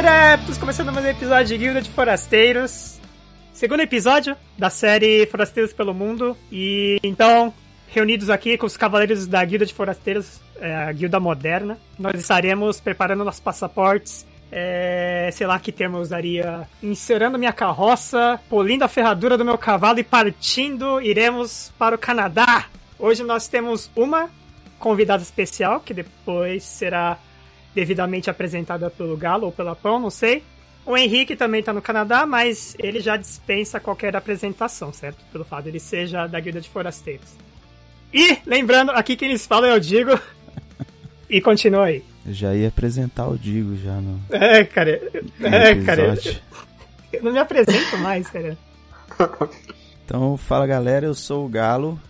Adeptos! Começando mais um episódio de Guilda de Forasteiros. Segundo episódio da série Forasteiros pelo Mundo. E então, reunidos aqui com os cavaleiros da Guilda de Forasteiros, é, a Guilda Moderna, nós estaremos preparando nossos passaportes. É, sei lá que termo eu usaria. Encerando minha carroça, polindo a ferradura do meu cavalo e partindo, iremos para o Canadá. Hoje nós temos uma convidada especial, que depois será devidamente apresentada pelo Galo ou pela Pão, não sei. O Henrique também tá no Canadá, mas ele já dispensa qualquer apresentação, certo? Pelo fato de ele seja da Guilda de Forasteiros. E, lembrando, aqui quem eles falam é o Digo. e continua aí. Eu já ia apresentar o Digo já no. É, cara. É, cara. Eu, eu não me apresento mais, cara. Então, fala galera, eu sou o Galo.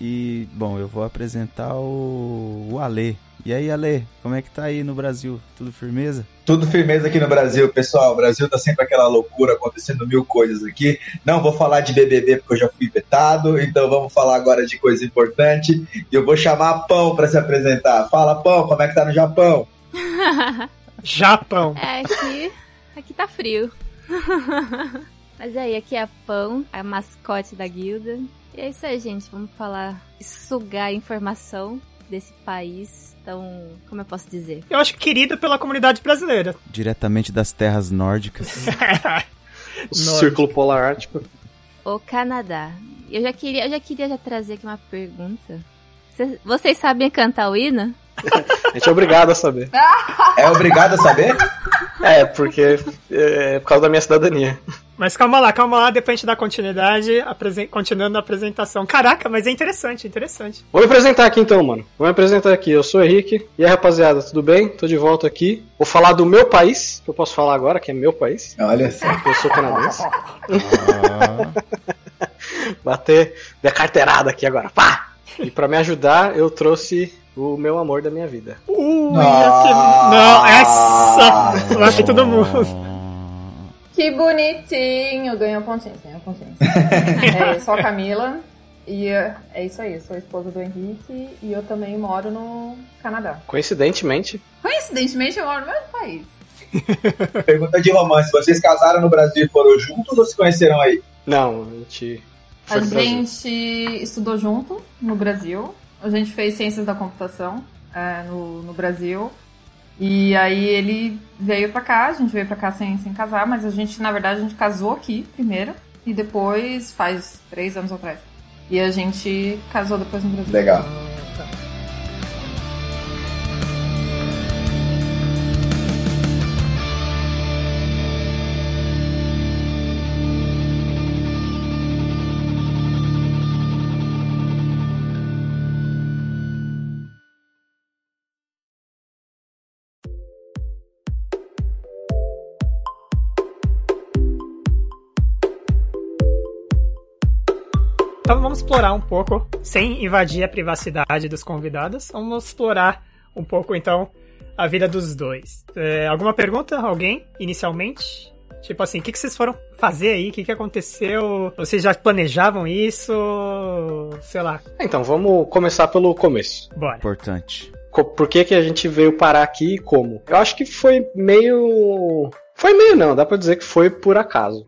E, bom, eu vou apresentar o, o Ale. E aí, Ale, como é que tá aí no Brasil? Tudo firmeza? Tudo firmeza aqui no Brasil, pessoal. O Brasil tá sempre aquela loucura, acontecendo mil coisas aqui. Não vou falar de BBB porque eu já fui vetado, então vamos falar agora de coisa importante. E eu vou chamar a Pão para se apresentar. Fala, Pão, como é que tá no Japão? Japão. É, aqui, aqui tá frio. Mas aí, aqui é a Pão, a mascote da guilda. E é isso aí, gente. Vamos falar, sugar informação desse país tão. Como eu posso dizer? Eu acho querido pela comunidade brasileira. Diretamente das terras nórdicas. o Círculo Polar Ártico. O Canadá. Eu já queria, eu já queria já trazer aqui uma pergunta. Cês, vocês sabem cantar o hino? A gente é obrigado a saber. É obrigado a saber? É, porque é por causa da minha cidadania. Mas calma lá, calma lá, depois a gente dá continuidade, apresen... continuando a apresentação. Caraca, mas é interessante, interessante. Vou me apresentar aqui então, mano. Vou me apresentar aqui. Eu sou o Henrique. E aí, rapaziada, tudo bem? Tô de volta aqui. Vou falar do meu país, que eu posso falar agora, que é meu país. Olha só. Eu sou canadense. Bater minha carteirada aqui agora. Pá! E pra me ajudar, eu trouxe o meu amor da minha vida. Ui, ah, não, essa! Vai todo mundo. Que bonitinho! Ganhou pontinhos, ganhou pontinhos. é, sou a Camila e é isso aí, sou esposa do Henrique e eu também moro no Canadá. Coincidentemente. Coincidentemente eu moro no mesmo país. Pergunta de romance: vocês casaram no Brasil e foram juntos ou se conheceram aí? Não, a gente. a gente estudou junto no Brasil. A gente fez ciências da computação é, no, no Brasil. E aí ele veio pra cá, a gente veio pra cá sem, sem casar, mas a gente, na verdade, a gente casou aqui primeiro e depois, faz três anos atrás. E a gente casou depois no Brasil. Legal. Vamos explorar um pouco, sem invadir a privacidade dos convidados, vamos explorar um pouco então a vida dos dois. É, alguma pergunta? Alguém, inicialmente? Tipo assim, o que, que vocês foram fazer aí? O que, que aconteceu? Vocês já planejavam isso? Sei lá. Então, vamos começar pelo começo. Bora. Importante. Por que, que a gente veio parar aqui e como? Eu acho que foi meio. Foi meio não, dá pra dizer que foi por acaso.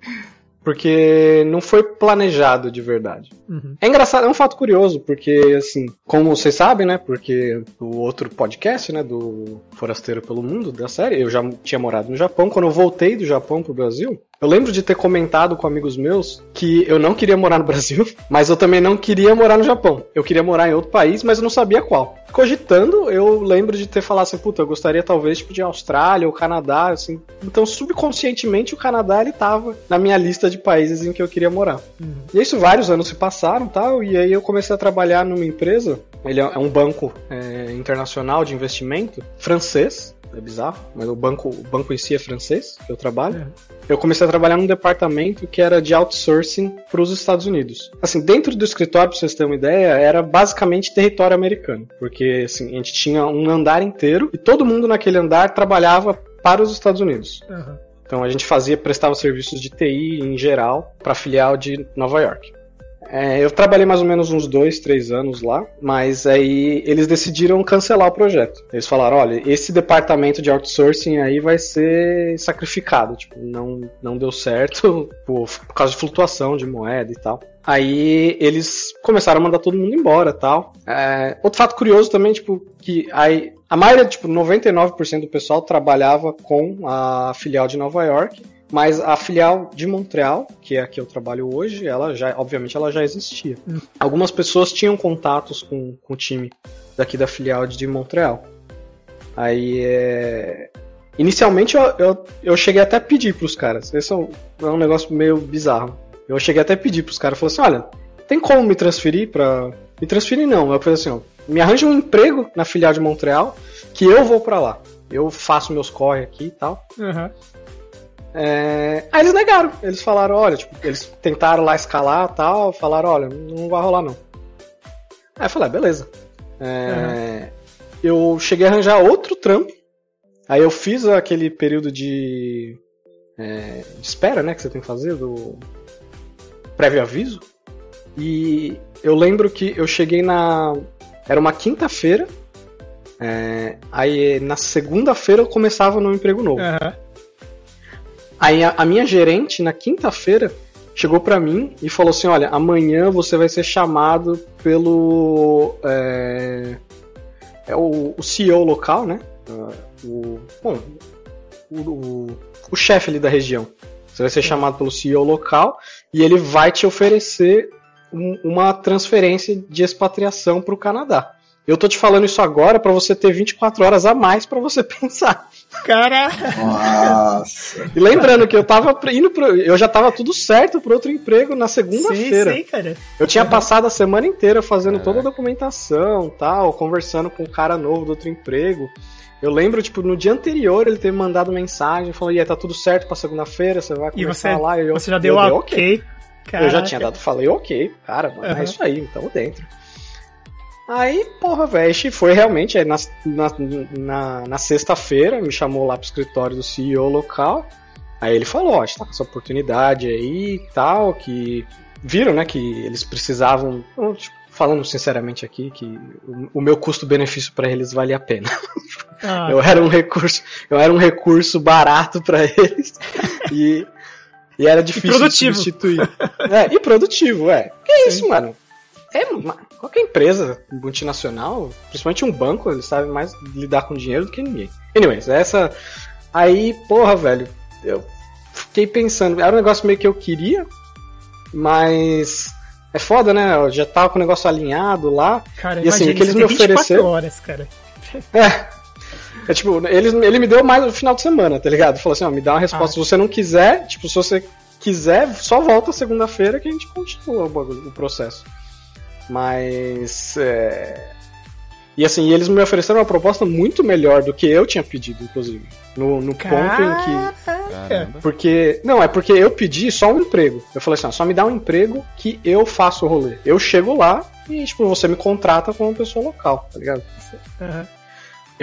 Porque não foi planejado de verdade. Uhum. É engraçado, é um fato curioso, porque, assim, como vocês sabem, né? Porque o outro podcast, né? Do Forasteiro pelo Mundo, da série, eu já tinha morado no Japão. Quando eu voltei do Japão pro Brasil, eu lembro de ter comentado com amigos meus que eu não queria morar no Brasil, mas eu também não queria morar no Japão. Eu queria morar em outro país, mas eu não sabia qual. Cogitando, eu lembro de ter falado assim, puta, eu gostaria talvez tipo, de Austrália ou Canadá, assim. Então, subconscientemente, o Canadá ele tava na minha lista de países em que eu queria morar. Uhum. E isso vários anos se passaram, tal, e aí eu comecei a trabalhar numa empresa. Ele é um banco é, internacional de investimento francês. É bizarro, mas o banco, o banco em si é francês, que eu trabalho. É. Eu comecei a trabalhar num departamento que era de outsourcing para os Estados Unidos. Assim, dentro do escritório, para vocês terem uma ideia, era basicamente território americano, porque assim, a gente tinha um andar inteiro e todo mundo naquele andar trabalhava para os Estados Unidos. Uhum. Então a gente fazia, prestava serviços de TI em geral para a filial de Nova York. É, eu trabalhei mais ou menos uns dois, três anos lá, mas aí eles decidiram cancelar o projeto. Eles falaram, olha, esse departamento de outsourcing aí vai ser sacrificado, tipo, não, não deu certo por, por causa de flutuação de moeda e tal. Aí eles começaram a mandar todo mundo embora tal. É, outro fato curioso também, tipo, que aí, a maioria, tipo, 99% do pessoal trabalhava com a filial de Nova York. Mas a filial de Montreal, que é a que eu trabalho hoje, ela já, obviamente, ela já existia. Algumas pessoas tinham contatos com, com o time daqui da filial de Montreal. Aí, é... inicialmente, eu, eu, eu cheguei até a pedir pros caras. Esse é um, é um negócio meio bizarro. Eu cheguei até a pedir pros caras, falei assim, olha, tem como me transferir pra... Me transferir não, eu falei assim, ó, me arranja um emprego na filial de Montreal, que eu vou pra lá. Eu faço meus corre aqui e tal. Uhum. É... Aí eles negaram. Eles falaram, olha, tipo, eles tentaram lá escalar tal, falaram, olha, não vai rolar não. Aí eu falei, ah, beleza. É... Eu cheguei a arranjar outro trampo. Aí eu fiz aquele período de, é, de espera, né, que você tem que fazer, do prévio aviso. E eu lembro que eu cheguei na. Era uma quinta-feira. É... Aí na segunda-feira eu começava no emprego novo. Uhum. Aí a, a minha gerente, na quinta-feira, chegou pra mim e falou assim: Olha, amanhã você vai ser chamado pelo. É, é o, o CEO local, né? Uh, o, bom, o, o, o chefe ali da região. Você vai ser chamado pelo CEO local e ele vai te oferecer um, uma transferência de expatriação para o Canadá. Eu tô te falando isso agora para você ter 24 horas a mais para você pensar. Cara. Nossa. E lembrando que eu tava indo pro, eu já tava tudo certo pro outro emprego na segunda-feira. Sim, sim, cara. Eu tinha passado a semana inteira fazendo toda a documentação, tal, conversando com um cara novo do outro emprego. Eu lembro, tipo, no dia anterior ele ter me mandado mensagem falando, e aí, tá tudo certo pra segunda-feira, você vai E começar você, lá. E eu, você já deu eu a dei ok. Eu já tinha dado, falei ok, cara, mano, Aham. é isso aí, tamo dentro. Aí, porra, velho, foi realmente aí na, na, na, na sexta-feira, me chamou lá pro escritório do CEO local. Aí ele falou, ó, a gente tá com essa oportunidade aí e tal, que viram, né, que eles precisavam, tipo, falando sinceramente aqui, que o, o meu custo-benefício pra eles valia a pena. Ah, Eu era um recurso, eu era um recurso barato pra eles e, e era difícil de produtivo. substituir. É, e produtivo, é. Que é isso, mano? É, qualquer empresa multinacional, principalmente um banco, eles sabem mais lidar com dinheiro do que ninguém. Anyways, essa. Aí, porra, velho, eu fiquei pensando, era um negócio meio que eu queria, mas. É foda, né? Eu já tava com o negócio alinhado lá. cara, e assim, imagina, que eles me tem 24 ofereceram- horas, cara. É. É tipo, ele, ele me deu mais no final de semana, tá ligado? Falou assim, ó, me dá uma resposta. Ah. Se você não quiser, tipo, se você quiser, só volta segunda-feira que a gente continua o, bagulho, o processo. Mas. É... E assim, eles me ofereceram uma proposta muito melhor do que eu tinha pedido, inclusive. No, no ponto em que. Caramba. Porque. Não, é porque eu pedi só um emprego. Eu falei assim, ó, só me dá um emprego que eu faço o rolê. Eu chego lá e, tipo, você me contrata como uma pessoa local, tá ligado? Aham.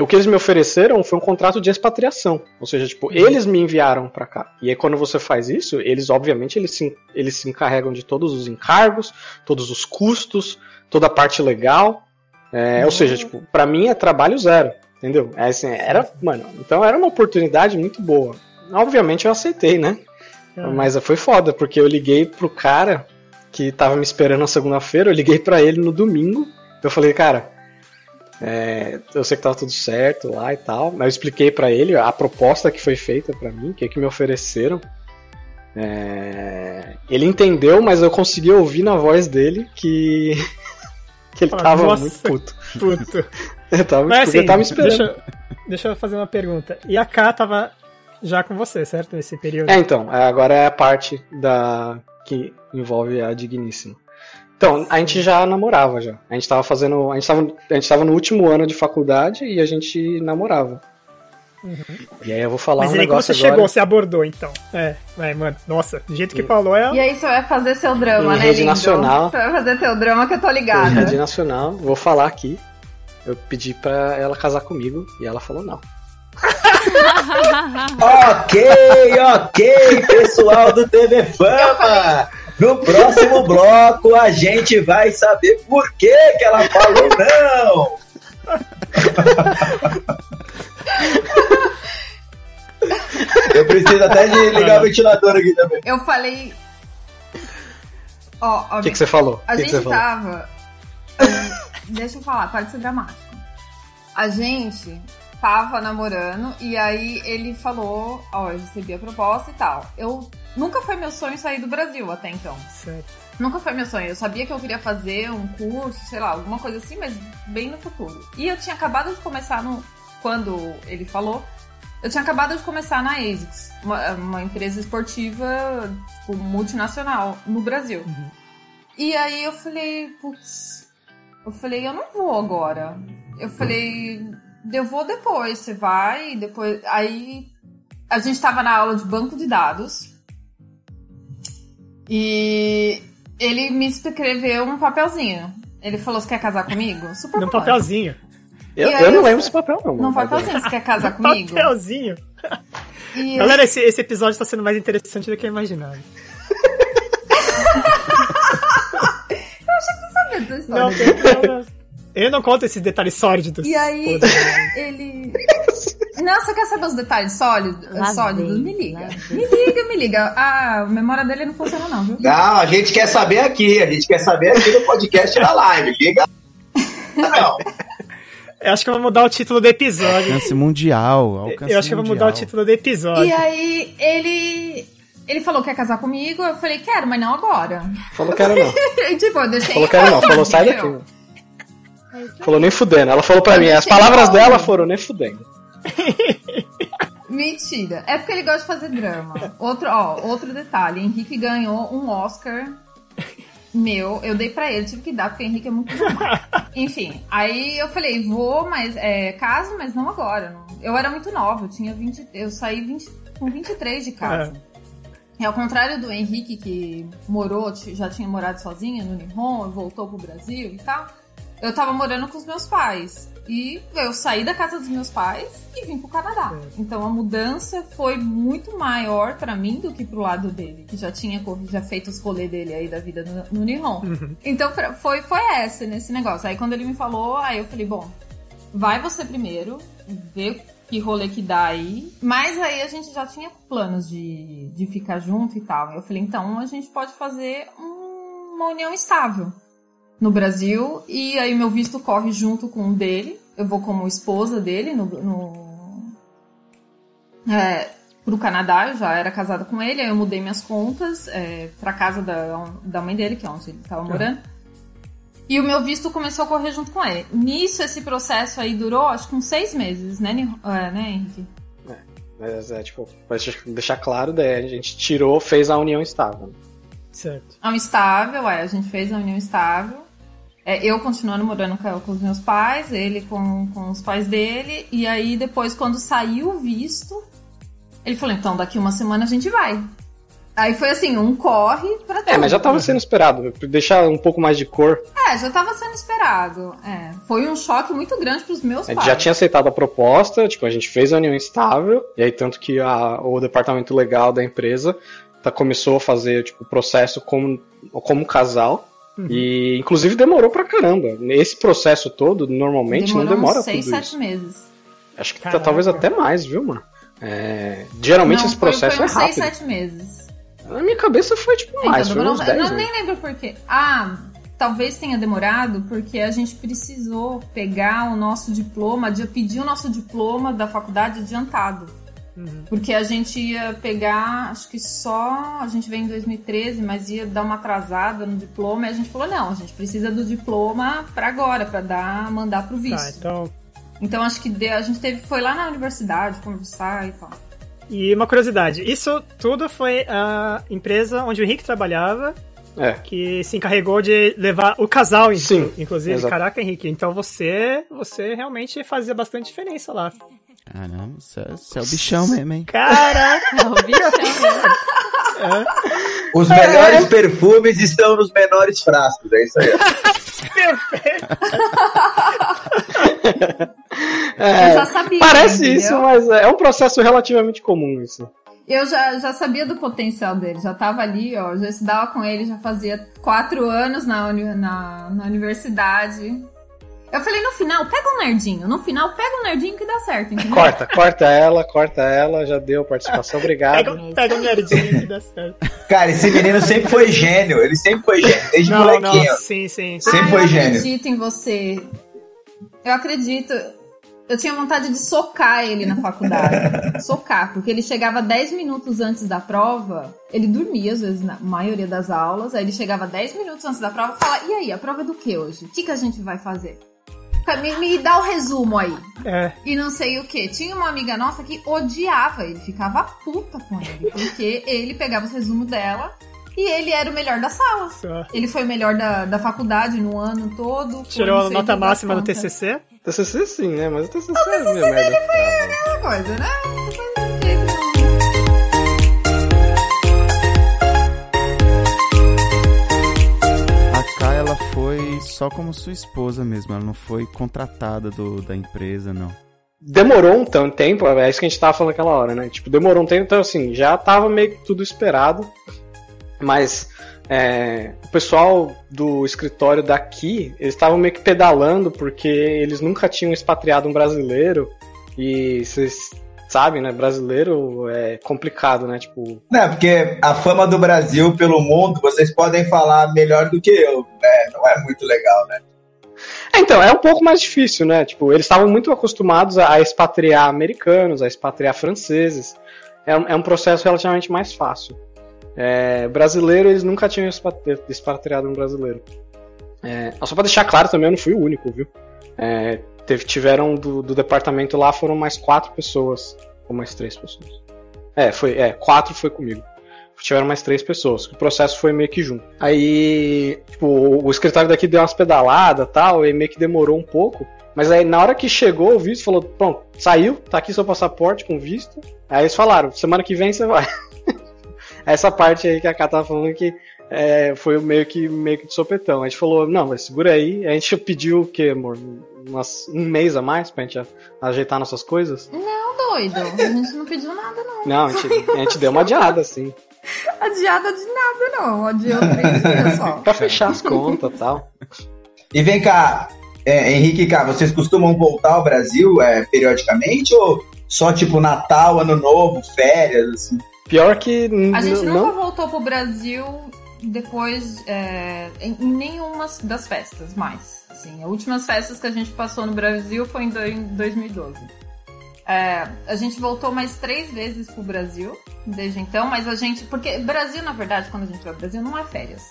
O que eles me ofereceram foi um contrato de expatriação. Ou seja, tipo, eles me enviaram pra cá. E aí quando você faz isso, eles obviamente eles se, eles se encarregam de todos os encargos, todos os custos, toda a parte legal. É, Ou seja, tipo, pra mim é trabalho zero. Entendeu? É assim, era, mano, então era uma oportunidade muito boa. Obviamente eu aceitei, né? Ah. Mas foi foda, porque eu liguei pro cara que tava me esperando na segunda-feira, eu liguei pra ele no domingo. Eu falei, cara, é, eu sei que tava tudo certo lá e tal, mas eu expliquei pra ele a proposta que foi feita pra mim, o que, que me ofereceram. É, ele entendeu, mas eu consegui ouvir na voz dele que, que ele Ah, tava nossa. muito puto. Puto. Ele tava, Mas assim, ele tava me esperando. deixa, deixa eu fazer uma pergunta. E a K tava já com você, certo? Nesse período? É, então, agora é a parte da que envolve a digníssima. Então, a gente já namorava já. A gente tava fazendo. A gente tava, a gente tava no último ano de faculdade e a gente namorava. E aí eu vou falar Mas um aí que negócio você agora. chegou, você abordou, então. É, vai, mano. Nossa, do jeito que E- falou é. E aí você vai fazer seu drama, Em né, rede lindo? nacional. Você vai fazer teu drama que eu tô Foi ligada. Rede Nacional, vou falar aqui. Eu pedi pra ela casar comigo e ela falou não. Ok, ok, pessoal do TV Fama! No próximo bloco a gente vai saber por que, que ela falou não. Eu preciso até de ligar o ventilador aqui também. Eu falei. Ó, ó, O que, que você falou? A que que gente falou? tava. ah, Deixa eu falar, pode ser dramático. A gente tava namorando e aí ele falou: Ó, eu recebi a proposta e tal. Eu. Nunca foi meu sonho sair do Brasil até então. Certo. Nunca foi meu sonho. Eu sabia que eu queria fazer um curso, sei lá, alguma coisa assim, mas bem no futuro. E eu tinha acabado de começar no. Quando ele falou, eu tinha acabado de começar na ASICS, uma, uma empresa esportiva tipo, multinacional no Brasil. E aí eu falei, putz, eu falei, eu não vou agora. Eu falei, eu vou depois, você vai, depois. Aí a gente tava na aula de banco de dados. E ele me escreveu um papelzinho. Ele falou: Você quer casar comigo? Super Num papelzinho. Eu, eu não eu- lembro esse papel, não. Num mano. papelzinho, você quer casar comigo? Papelzinho. E Galera, esse, esse episódio tá sendo mais interessante do que eu imaginava. sabe dessa história? Não, não, não. Eu não conto esses detalhes sórdidos. E aí, ele. Não, você quer saber os detalhes sólidos? Lá sólidos? vem, Me liga. Me liga, me liga. A memória dele não funciona, não, viu? Não, a gente quer saber aqui, a gente quer saber aqui no podcast da live. Liga. Não. Eu acho que eu vou mudar o título do episódio. Alcance mundial. Alcance Eu acho que eu vou mudar o título do episódio. E aí, ele. Ele falou que quer casar comigo, eu falei, quero, mas não agora. Falou que era não. Tipo, eu deixei. Falou que era não. Falou, sai daqui. Falou nem fudendo. Ela falou pra mim, as palavras dela foram nem fudendo. Mentira. É porque ele gosta de fazer drama. Outro, ó, outro detalhe. Henrique ganhou um Oscar meu. Eu dei pra ele, tive que dar, porque o Henrique é muito dramático. Enfim, aí eu falei, vou, mas é, caso, mas não agora. Eu era muito nova, eu tinha 20. Eu saí 20, com 23 de casa. E ao contrário do Henrique, que morou, já tinha morado sozinha no Nihon, voltou pro Brasil e tal, eu tava morando com os meus pais. E eu saí da casa dos meus pais e vim pro Canadá. Então a mudança foi muito maior pra mim do que pro lado dele, que já tinha já feito os rolês dele aí da vida no, no Nihon. Então pra- foi, foi essa nesse negócio. Aí quando ele me falou, aí eu falei, bom, vai você primeiro, vê que rolê que dá aí. Mas aí a gente já tinha planos de, de ficar junto e tal. Eu falei, então a gente pode fazer um- uma união estável no Brasil. E aí meu visto corre junto com o dele. Eu vou como esposa dele no. no é, pro Canadá, eu já era casada com ele, aí eu mudei minhas contas é, pra casa da, da mãe dele, que é onde ele tava morando. E o meu visto começou a correr junto com ele. Nisso, esse processo aí durou, acho que uns seis meses, né, é, né Henrique? Mas é, tipo, pra deixar claro, daí a gente tirou, fez a união estável. Certo. A união estável, é, a gente fez a união estável. É, eu continuando morando com, os meus pais, ele com, com os pais dele. E aí, depois, quando saiu o visto, ele falou, então, daqui uma semana a gente vai. Aí foi assim, um corre pra tudo. É, mas já tava sendo esperado, deixar um pouco mais de cor. É, já tava sendo esperado. É, foi um choque muito grande pros meus A pais. gente já tinha aceitado a proposta, tipo, a gente fez a união estável, e aí tanto que a- o departamento legal da empresa tá, começou a fazer, tipo, o processo como, como casal. E inclusive demorou pra caramba. Esse processo todo, normalmente, Demorou não demora uns seis, tudo sete isso. meses. Acho que tá- talvez até mais, viu, mano? É, geralmente Não, esse foi- processo foi é uns rápido. seis, sete meses. Na minha cabeça foi tipo mais, Então, foi demorou- uns 10 eu nem lembro por quê. Ah, talvez tenha demorado porque a gente precisou pegar o nosso diploma, de pedir o nosso diploma da faculdade adiantado. Porque a gente ia pegar, acho que só. A gente veio em 2013, mas ia dar uma atrasada no diploma. E a gente falou: não, a gente precisa do diploma pra agora, pra dar, mandar pro Tá, visto. então. Então acho que deu- a gente teve, foi lá na universidade conversar e tal. E uma curiosidade: isso tudo foi a empresa onde o Henrique trabalhava É. que se encarregou de levar o casal, Sim, inclusive. exato. Caraca, Henrique. Então você, você realmente fazia bastante diferença lá. Caramba, você é, você é o bichão mesmo, hein? Caraca! É o bichão. Os melhores perfumes estão nos menores frascos, é isso aí. É, Eu já sabia, Parece entendeu? isso, mas é um processo relativamente comum isso. eu já, já sabia do potencial dele, já tava ali, ó, já estudava com ele, já fazia quatro anos na, uni- na, na universidade. Eu falei, no final, pega um nerdinho. No final, pega um nerdinho que dá certo, entendeu? Corta, corta ela, corta ela, já deu participação, obrigado. Pega, pega um nerdinho que dá certo. Cara, esse menino sempre foi gênio. Ele sempre foi gênio, desde Não, molequinho. não, sim, sim. Sempre ah, foi eu gênio. acredito em você. Eu acredito. Eu tinha vontade de socar ele na faculdade. socar, porque ele chegava 10 minutos antes da prova. Ele dormia, às vezes, na maioria das aulas. Aí ele chegava 10 minutos antes da prova e falava: E aí, a prova é do que hoje? O que, que a gente vai fazer? Me, me dá o resumo aí. É, E não sei o que. Tinha uma amiga nossa que odiava ele, ficava puta com ele. Porque ele pegava os resumos dela e ele era o melhor da sala. só. Ele foi o melhor da, da faculdade no ano todo. foi Tirou a nota máxima no. TCC. TCC sim, né? Mas o TCC é meio merda. Aquela coisa, né? K, ela foi só como sua esposa mesmo, ela não foi contratada do, da empresa, não. Demorou um tanto tempo, é isso que a gente tava falando naquela hora, né? Tipo, demorou um tempo, então assim, já tava meio que tudo esperado. Mas é, o pessoal do escritório daqui, eles estavam meio que pedalando porque eles nunca tinham expatriado um brasileiro. E vocês sabem, né? Brasileiro é complicado, né? Tipo, Não, porque a fama do Brasil pelo mundo, vocês podem falar melhor do que eu, né? Não é muito legal, né? É, então, é um pouco mais difícil, né? Tipo, eles estavam muito acostumados a expatriar americanos, a expatriar franceses. É um, é um processo relativamente mais fácil. É, brasileiro, eles nunca tinham expatri- expatriado um brasileiro. É, só pra deixar claro também, eu não fui o único, viu? É, teve, tiveram do, do departamento lá, foram mais quatro pessoas. Ou mais três pessoas. É, foi, é, quatro foi comigo. Tiveram mais três pessoas. O processo foi meio que junto. Aí, tipo, o, escritório daqui deu umas pedaladas tal, e meio que demorou um pouco. Mas aí, na hora que chegou o visto, falou: pronto, saiu, tá aqui seu passaporte com visto. Aí eles falaram: semana que vem você vai. Essa parte aí que a Cá tava falando que é, foi meio que, meio que de sopetão. A gente falou: não, mas segura aí. A gente pediu o quê, amor? Umas, um mês a mais pra gente ajeitar nossas coisas? Não, doido. A gente não pediu nada, não. Não, a gente, a gente deu uma adiada, assim. Adiada de nada, não. Adiou três dias só. Pra fechar as contas e tal. E vem cá, é, Henrique e cá, vocês costumam voltar ao Brasil é, periodicamente ou só tipo Natal, Ano Novo, férias, assim? Pior que. A gente nunca não. voltou pro Brasil depois é, em nenhuma das festas mais. Assim, as últimas festas que a gente passou no Brasil foi em, do- em 2012. É, a gente voltou mais três vezes pro Brasil desde então, mas a gente. Porque Brasil, na verdade, quando a gente vai pro Brasil, não é férias.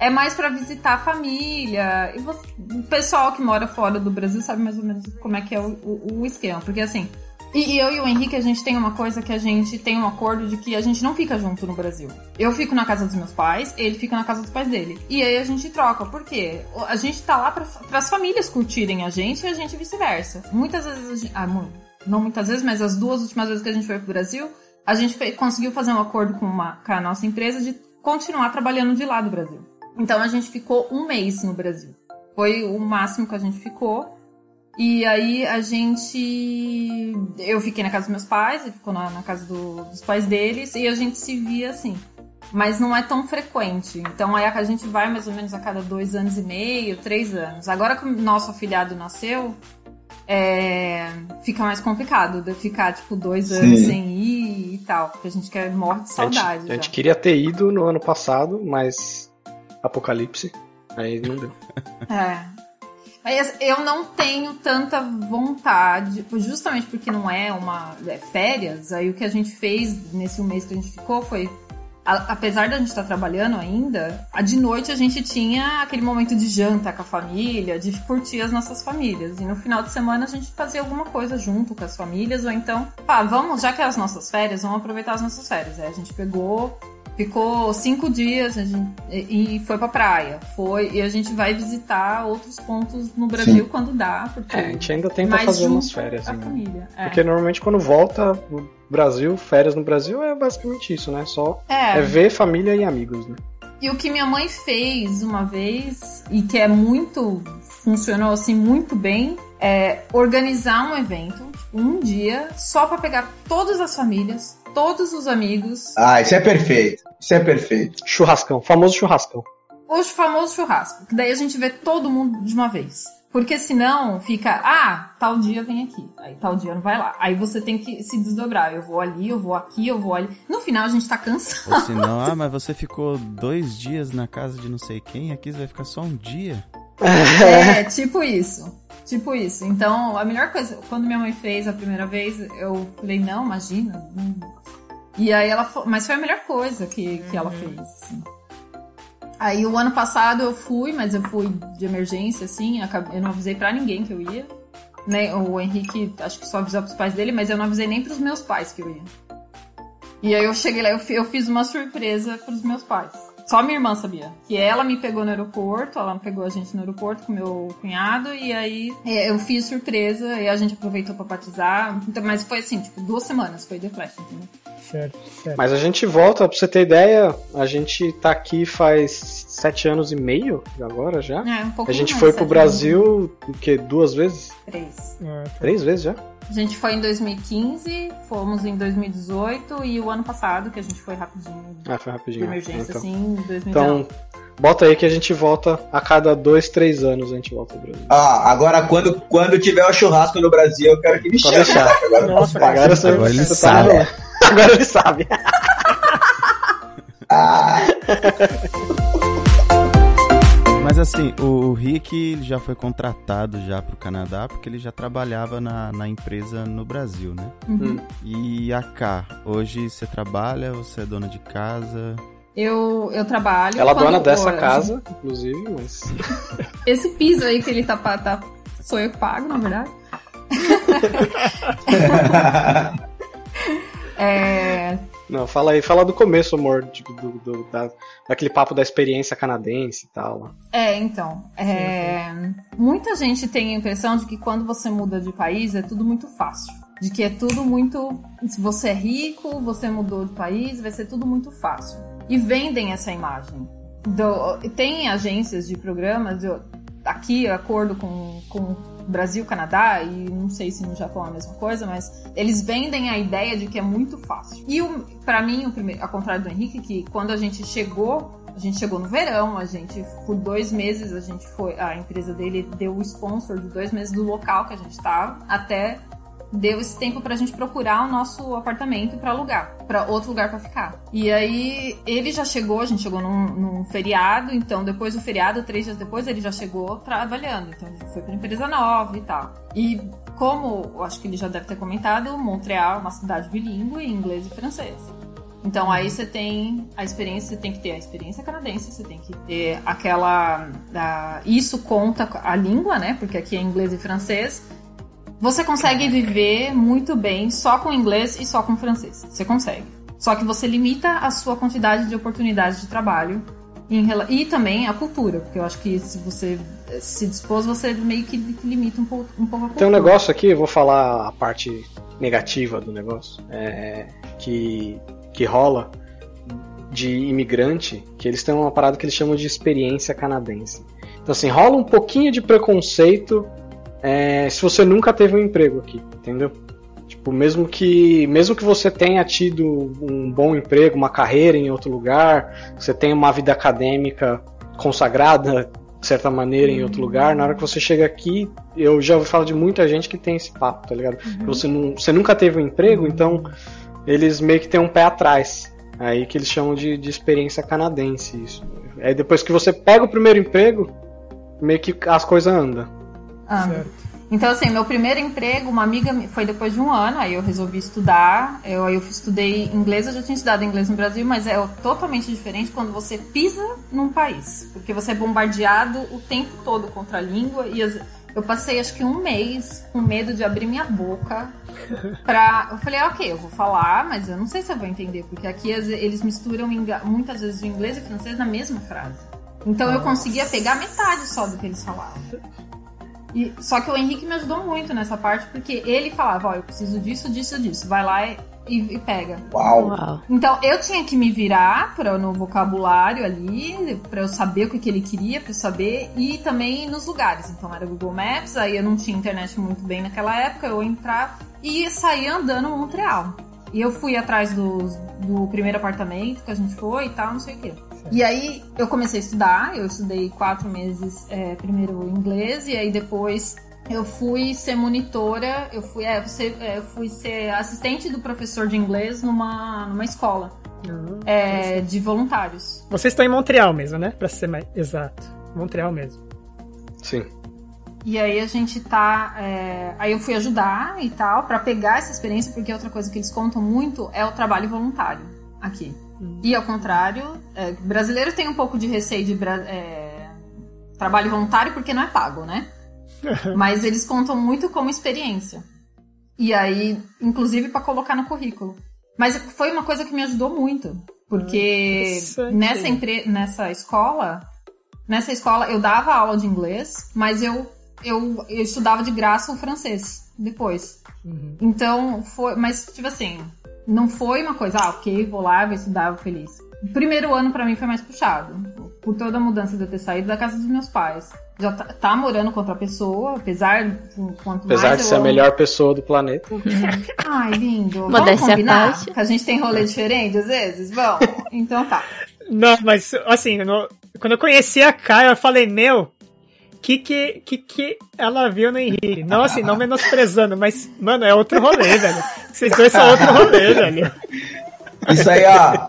É mais pra visitar a família. E você- o pessoal que mora fora do Brasil sabe mais ou menos como é que é o, o- o esquema. Porque assim, e, e eu e o Henrique, a gente tem uma coisa que a gente tem um acordo de que a gente não fica junto no Brasil. Eu fico na casa dos meus pais, ele fica na casa dos pais dele. E aí a gente troca. Por quê? A gente tá lá para as famílias curtirem a gente e a gente vice-versa. Muitas vezes, a gente, ah, não muitas vezes, mas as duas últimas vezes que a gente foi pro Brasil, a gente conseguiu fazer um acordo com, uma, com a nossa empresa de continuar trabalhando de lá do Brasil. Então a gente ficou um mês no Brasil. Foi o máximo que a gente ficou. E aí a gente. Eu fiquei na casa dos meus pais, ele ficou na, na casa do- dos pais deles, e a gente se via assim. Mas não é tão frequente. Então aí a gente vai mais ou menos a cada dois anos e meio, três anos. Agora que o nosso afilhado nasceu, é, fica mais complicado de ficar, tipo, dois anos Sim. sem ir e tal. Porque a gente quer morre de A gente, saudade. a gente queria ter ido no ano passado, mas. Apocalipse. Aí não deu. É. Mas eu não tenho tanta vontade, justamente porque não é uma é, férias. Aí o que a gente fez nesse mês que a gente ficou foi, a- apesar da gente estar trabalhando ainda, a de noite a gente tinha aquele momento de janta com a família, de curtir as nossas famílias. E no final de semana a gente fazia alguma coisa junto com as famílias, ou então, pá, vamos, já que é as nossas férias, vamos aproveitar as nossas férias. Aí a gente pegou Ficou cinco dias a gente- e e foi pra praia. Foi, e a gente vai visitar outros pontos no Brasil quando dá, porque É, a gente ainda tenta fazer umas férias. com a né? família. É. Porque normalmente quando volta no Brasil, férias no Brasil é basicamente isso, né? Só É. é ver família e amigos, né? E o que minha mãe fez uma vez, e que é muito. funcionou assim muito bem, é organizar um evento, um dia, só pra pegar todas as famílias, todos os amigos. Ah, isso é perfeito. Isso é perfeito. Churrascão, famoso churrascão. O famoso churrasco. Que daí a gente vê todo mundo de uma vez. Porque senão fica, ah, tal dia vem aqui. Aí tal dia não vai lá. Aí você tem que se desdobrar. Eu vou ali, eu vou aqui, eu vou ali. No final a gente tá cansado. Ou senão, ah, mas você ficou dois dias na casa de não sei quem, aqui você vai ficar só um dia. É, tipo isso. Tipo isso. Então, a melhor coisa, quando minha mãe fez a primeira vez, eu falei, não, imagina. Hum. E aí ela, mas foi a melhor coisa que, que ela fez, assim. Aí o ano passado eu fui, mas eu fui de emergência, assim, eu não avisei para ninguém que eu ia. Né? O Henrique, acho que só avisou pros pais dele, mas eu não avisei nem pros meus pais que eu ia. E aí eu cheguei lá, eu fiz uma surpresa pros meus pais. Só minha irmã sabia. Que ela me pegou no aeroporto, ela pegou a gente no aeroporto com meu cunhado, e aí é, eu fiz surpresa, e a gente aproveitou pra batizar. Então, mas foi assim, tipo, duas semanas foi The Flash, entendeu? Certo, certo. Mas a gente volta, pra você ter ideia, a gente tá aqui faz sete anos e meio agora já. É, um pouco A gente foi pro Brasil, o quê? Duas vezes? Três. É, tá. Três vezes já? A gente foi em 2015, fomos em 2018 e o ano passado, que a gente foi rapidinho. Ah, foi rapidinho. De emergência, então. assim, em 2019. Então, bota aí que a gente volta a cada dois, três anos a gente volta ao Brasil. Ah, agora quando, quando tiver o churrasco no Brasil, eu quero que me Pode chame. deixar. Agora, Agora, Agora sabe. Tá... Agora ele sabe. ah, Mas assim, o, o Rick já foi contratado já pro Canadá porque ele já trabalhava na, na empresa no Brasil, né? Uhum. E a K, hoje você trabalha, você é dona de casa. Eu, eu trabalho. Ela é dona dessa casa, inclusive, mas. Esse piso aí que ele tá, tá. Sou eu que pago, na verdade. É, Não, fala aí, fala do começo, amor, tipo, do, do- da, daquele papo da experiência canadense e tal. É, então. é, Muita gente tem a impressão de que quando você muda de país é tudo muito fácil. De que é tudo muito. Se você é rico, você mudou de país, vai ser tudo muito fácil. E vendem essa imagem. Do- Tem agências de programas, eu- aqui, acordo com, com Brasil, Canadá, e não sei se no Japão é a mesma coisa, mas eles vendem a ideia de que é muito fácil. E o, pra mim, o primeiro, ao contrário do Henrique, que quando a gente chegou a gente chegou no verão, a gente, por dois meses, a gente foi, a empresa dele deu o sponsor de dois meses do local que a gente tava, até deu esse tempo pra gente procurar o nosso apartamento pra alugar, pra outro lugar pra ficar. E aí ele já chegou, a gente chegou num, num feriado, então depois do feriado, três dias depois, ele já chegou trabalhando. Então gente foi pra empresa nova e tal. E como acho que ele já deve ter comentado, Montreal é uma cidade bilíngue, inglês e francês. Então aí você tem a experiência, você tem que ter a experiência canadense, você tem que ter aquela. a- isso conta a língua, né? Porque aqui é inglês e francês. Você consegue viver muito bem só com inglês e só com francês. Você consegue. Só que você limita a sua quantidade de oportunidades de trabalho e também a cultura, porque eu acho que se você se dispôs, você meio que que limita um pouco, um pouco a cultura. Tem um negócio aqui, eu vou falar a parte negativa do negócio, é, que, que rola de imigrante, que eles têm uma parada que eles chamam de experiência canadense. Então, assim, rola um pouquinho de preconceito é, se você nunca teve um emprego aqui, entendeu? Tipo, mesmo que, mesmo que você tenha tido um bom emprego, uma carreira em outro lugar, você tenha uma vida acadêmica consagrada, de certa maneira, em outro lugar, na hora que você chega aqui, eu já ouvi falar de muita gente que tem esse papo, tá ligado? Você, não, você nunca teve um emprego, então eles meio que têm um pé atrás. Aí que eles chamam de, de experiência canadense isso. Aí depois que você pega o primeiro emprego, meio que as coisas andam. Ah, Então, assim, meu primeiro emprego, uma amiga foi depois de um ano, aí eu resolvi estudar. Eu, aí eu estudei inglês, eu já tinha estudado inglês no Brasil, mas é totalmente diferente quando você pisa num país. Porque você é bombardeado o tempo todo contra a língua. E as- eu passei acho que um mês com medo de abrir minha boca pra. Eu falei, ok, eu vou falar, mas eu não sei se eu vou entender, porque aqui as- eles misturam muitas vezes o inglês e o francês na mesma frase. Então eu conseguia pegar metade só do que eles falavam. E- só que o Henrique me ajudou muito nessa parte, porque ele falava, ó, eu preciso disso, disso, disso. Vai lá e, e- e pega. Uau. Uau. Então eu tinha que me virar pra, no vocabulário ali, pra eu saber o que, que ele queria, pra eu saber, e também nos lugares. Então era Google Maps, aí eu não tinha internet muito bem naquela época, eu entrava e saía andando em Montreal. E eu fui atrás do, do primeiro apartamento que a gente foi e tal, não sei o quê. E aí eu comecei a estudar, eu estudei quatro meses é, primeiro inglês e aí depois eu fui ser monitora, eu fui, é, eu fui ser, é, eu fui ser assistente do professor de inglês numa, numa escola Uhum. é, de voluntários. Vocês estão em Montreal mesmo, né? Pra ser mais exato. Montreal mesmo. Sim. E aí a gente tá. é, Aí eu fui ajudar e tal, pra pegar essa experiência, porque outra coisa que eles contam muito é o trabalho voluntário aqui. E ao contrário, é, brasileiro tem um pouco de receio de é, trabalho voluntário porque não é pago, né? Mas eles contam muito como experiência. E aí, inclusive pra colocar no currículo. Mas foi uma coisa que me ajudou muito. Porque Interessante. nessa, nessa escola, nessa escola eu dava aula de inglês, mas eu, eu, eu estudava de graça o francês depois. Uhum. Então, foi. Mas, tipo assim, não foi uma coisa, ah, ok, vou lá, vou estudar, vou feliz. O primeiro ano pra mim foi mais puxado. Por toda a mudança de eu ter saído da casa dos meus pais. Já tá, tá morando com outra pessoa, apesar de quanto Apesar mais de ser a amo- melhor pessoa do planeta. Ai, lindo. Vamos combinar? Que a gente tem rolê diferente às vezes? Vamos. Então tá. Não, mas assim, no- quando eu conheci a Kai, eu falei, meu, que que, que que ela viu no Henrique? Não assim, não menosprezando, mas, mano, é outro rolê, velho. Vocês dois são outro rolê, velho. Isso aí, ó,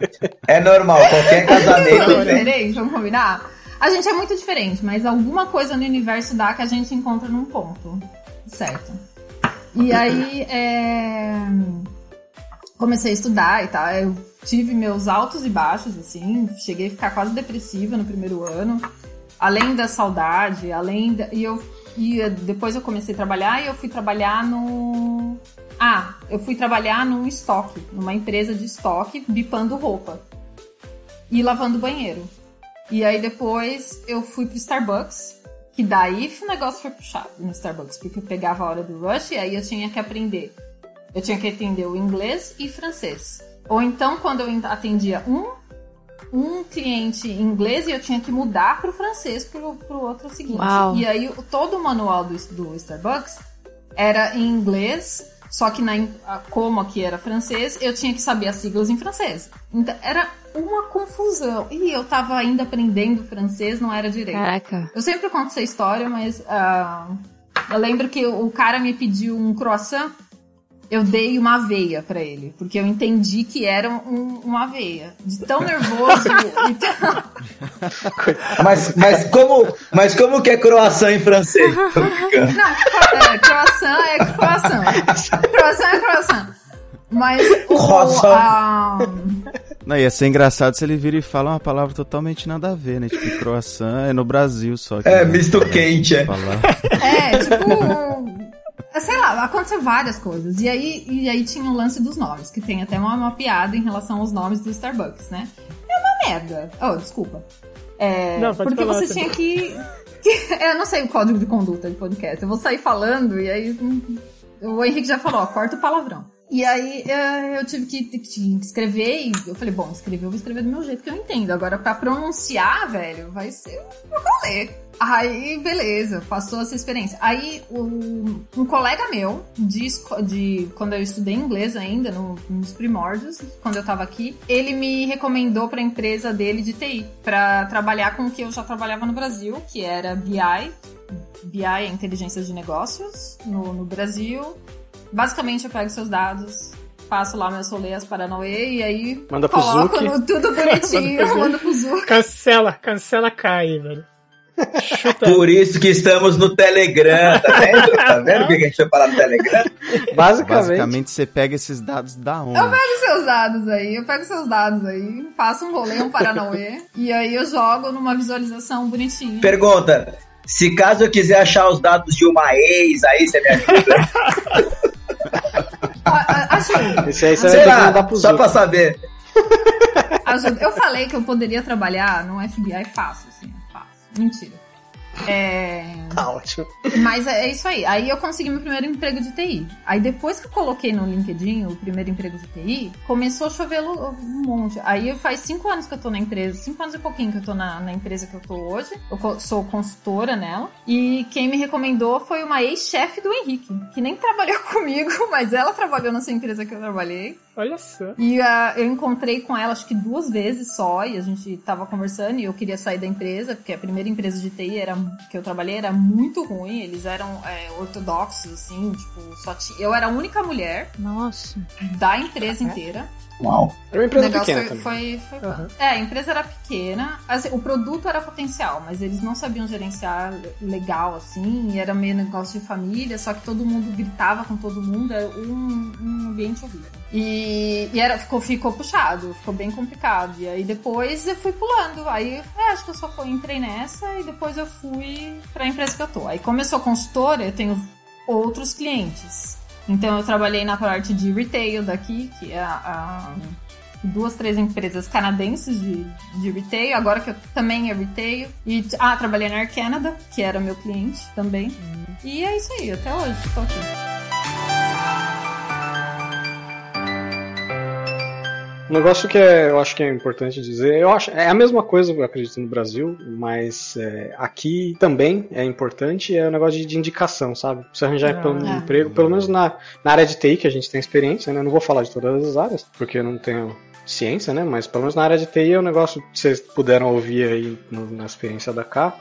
é normal. Qualquer casamento Vamos tem. diferente, vamos combinar? A gente é muito diferente, mas alguma coisa no universo dá que a gente encontra num ponto. Certo. E aí, é... comecei a estudar e tal. Eu tive meus altos e baixos, assim. Cheguei a ficar quase depressiva no primeiro ano. Além da saudade, além da... E eu... E depois eu comecei a trabalhar e eu fui trabalhar no... Ah, eu fui trabalhar num estoque, numa empresa de estoque, bipando roupa e lavando banheiro. E aí depois eu fui pro Starbucks, que daí o negócio foi puxado no Starbucks, porque eu pegava a hora do rush e aí eu tinha que aprender. Eu tinha que entender o inglês e francês. Ou então quando eu atendia um um cliente inglês e eu tinha que mudar pro francês pro, pro outro seguinte. Uau. E aí o- todo o manual do, do Starbucks era em inglês, só que na, como aqui era francês, eu tinha que saber as siglas em francês. Então era uma confusão. E eu tava ainda aprendendo francês, não era direito. Caraca. Eu sempre conto essa história, mas ah, eu lembro que o cara me pediu um croissant, eu dei uma aveia pra ele, porque eu entendi que era um- uma aveia. De tão nervoso. e tão- Mas, mas, como, mas como que é croissant em francês? Não, é, croissant é croissant. Croissant é croissant. Mas o. Croissant. Não, ia ser engraçado se ele vira e fala uma palavra totalmente nada a ver, né? Tipo, croissant é no Brasil só. que É, misto quente, é. Falar. É, tipo. Sei lá, aconteceu várias coisas. E aí, e aí tinha o lance dos nomes, que tem até uma, uma piada em relação aos nomes do Starbucks, né? É uma merda. Oh, desculpa. É, Não, pode porque falar, você tinha que, que- Eu não sei o código de conduta de podcast. Eu vou sair falando e aí. hum, O Henrique já falou, ó, corta o palavrão. E aí é, eu tive que, que escrever e eu falei, bom, escrever eu vou escrever do meu jeito que eu entendo. Agora, pra pronunciar, velho, vai ser um rolê. Aí, beleza, passou essa experiência. Aí, o- um colega meu, de, de quando eu estudei inglês ainda, no- nos primórdios, quando eu tava aqui, ele me recomendou pra empresa dele de TI, pra trabalhar com o que eu já trabalhava no Brasil, que era BI. BI é inteligência de negócios no, no Brasil. Basicamente, eu pego seus dados, faço lá meus rolês Paranauê e aí Manda pro coloco Zuki. no, tudo bonitinho, mando pro Zuki. Cancela, cancela a Kai, velho. Chuta. Por isso que estamos no Telegram, tá vendo? Tá vendo por que a gente foi parar no Telegram? Basicamente. Basicamente, você pega esses dados da onde? Eu pego seus dados aí, eu pego seus dados aí, faço um rolê, um Paranauê, e aí eu jogo numa visualização bonitinha. Pergunta: se caso eu quiser achar os dados de uma ex, aí você me ajuda? A- a- Ajuda, Esse aí você Sei vai lá, mandar só Zuki. pra saber. ajuda. Eu falei que eu poderia trabalhar no FBI fácil, assim. Mentira. É... Tá ótimo. Mas é isso aí. Aí eu consegui meu primeiro emprego de TI. Aí depois que eu coloquei no LinkedIn o primeiro emprego de TI, começou a chover um monte. Aí faz cinco anos que eu tô na empresa, cinco anos e pouquinho que eu tô na, na empresa que eu tô hoje. Eu sou consultora nela. E quem me recomendou foi uma ex-chefe do Henrique, que nem trabalhou comigo, mas ela trabalhou nessa empresa que eu trabalhei. Olha só. E uh, eu encontrei com ela acho que duas vezes só, e a gente tava conversando e eu queria sair da empresa, porque a primeira empresa de TI era, que eu trabalhei era muito ruim, eles eram é, ortodoxos, assim, tipo, só tinha, eu era a única mulher Nossa. da empresa inteira. Uau. Era uma O empresa negócio pequena foi, foi, foi- Aham. É, a empresa era pequena, assim, o produto era potencial, mas eles não sabiam gerenciar legal, assim, e era meio negócio de família, só que todo mundo gritava com todo mundo, era um, um ambiente horrível. E, e era, ficou, ficou puxado, ficou bem complicado. E aí depois eu fui pulando. Aí é, acho que eu só fui, entrei nessa e depois eu fui pra empresa que eu tô. Aí como eu sou consultora, eu tenho outros clientes. Então eu trabalhei na parte de retail daqui, que é a, a- duas, três empresas canadenses de, de retail, agora que eu também é retail. E ah, trabalhei na Air Canada, que era meu cliente também. E é isso aí, até hoje tô aqui. Um negócio que é- eu acho que é importante dizer, eu acho é a mesma coisa, eu acredito, no Brasil, mas é, aqui também é importante, é o negócio de, de indicação, sabe? Você arranjar Ah. pelo- É. emprego, pelo menos na, na área de TI, que a gente tem experiência, né? Não vou falar de todas as áreas, porque eu não tenho ciência, né? Mas pelo menos na área de TI é um negócio que vocês puderam ouvir aí no- na experiência da K.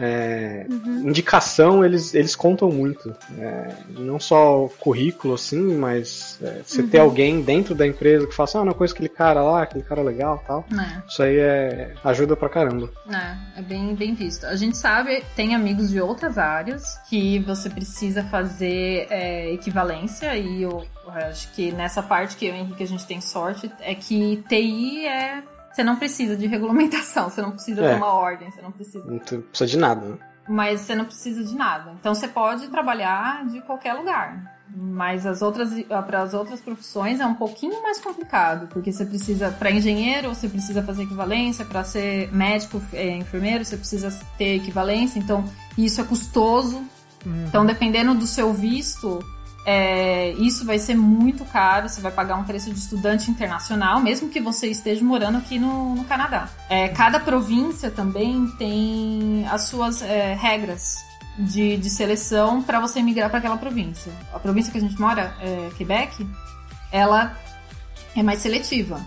É, indicação eles, eles contam muito. É, não só o currículo, assim, mas é, você ter alguém dentro da empresa que fala assim, ah, não conheço aquele cara lá, aquele cara legal tal. né? Isso aí é, ajuda pra caramba. É, é bem, bem visto. A gente sabe, tem amigos de outras áreas que você precisa fazer é, equivalência e eu, eu acho que nessa parte que eu e o Henrique a gente tem sorte é que TI é. Você não precisa de regulamentação, você não precisa É. ter uma ordem, você não precisa. Não precisa de nada. né? Mas você não precisa de nada. Então você pode trabalhar de qualquer lugar. Mas as outras para as outras profissões é um pouquinho mais complicado, porque você precisa para engenheiro, você precisa fazer equivalência, para ser médico, é, enfermeiro, você precisa ter equivalência, então isso é custoso. Uhum. Então dependendo do seu visto, é, isso vai ser muito caro, você vai pagar um preço de estudante internacional, mesmo que você esteja morando aqui no, no Canadá. É, cada província também tem as suas é, regras de, de seleção para você migrar para aquela província. A província que a gente mora, é, Quebec, ela é mais seletiva.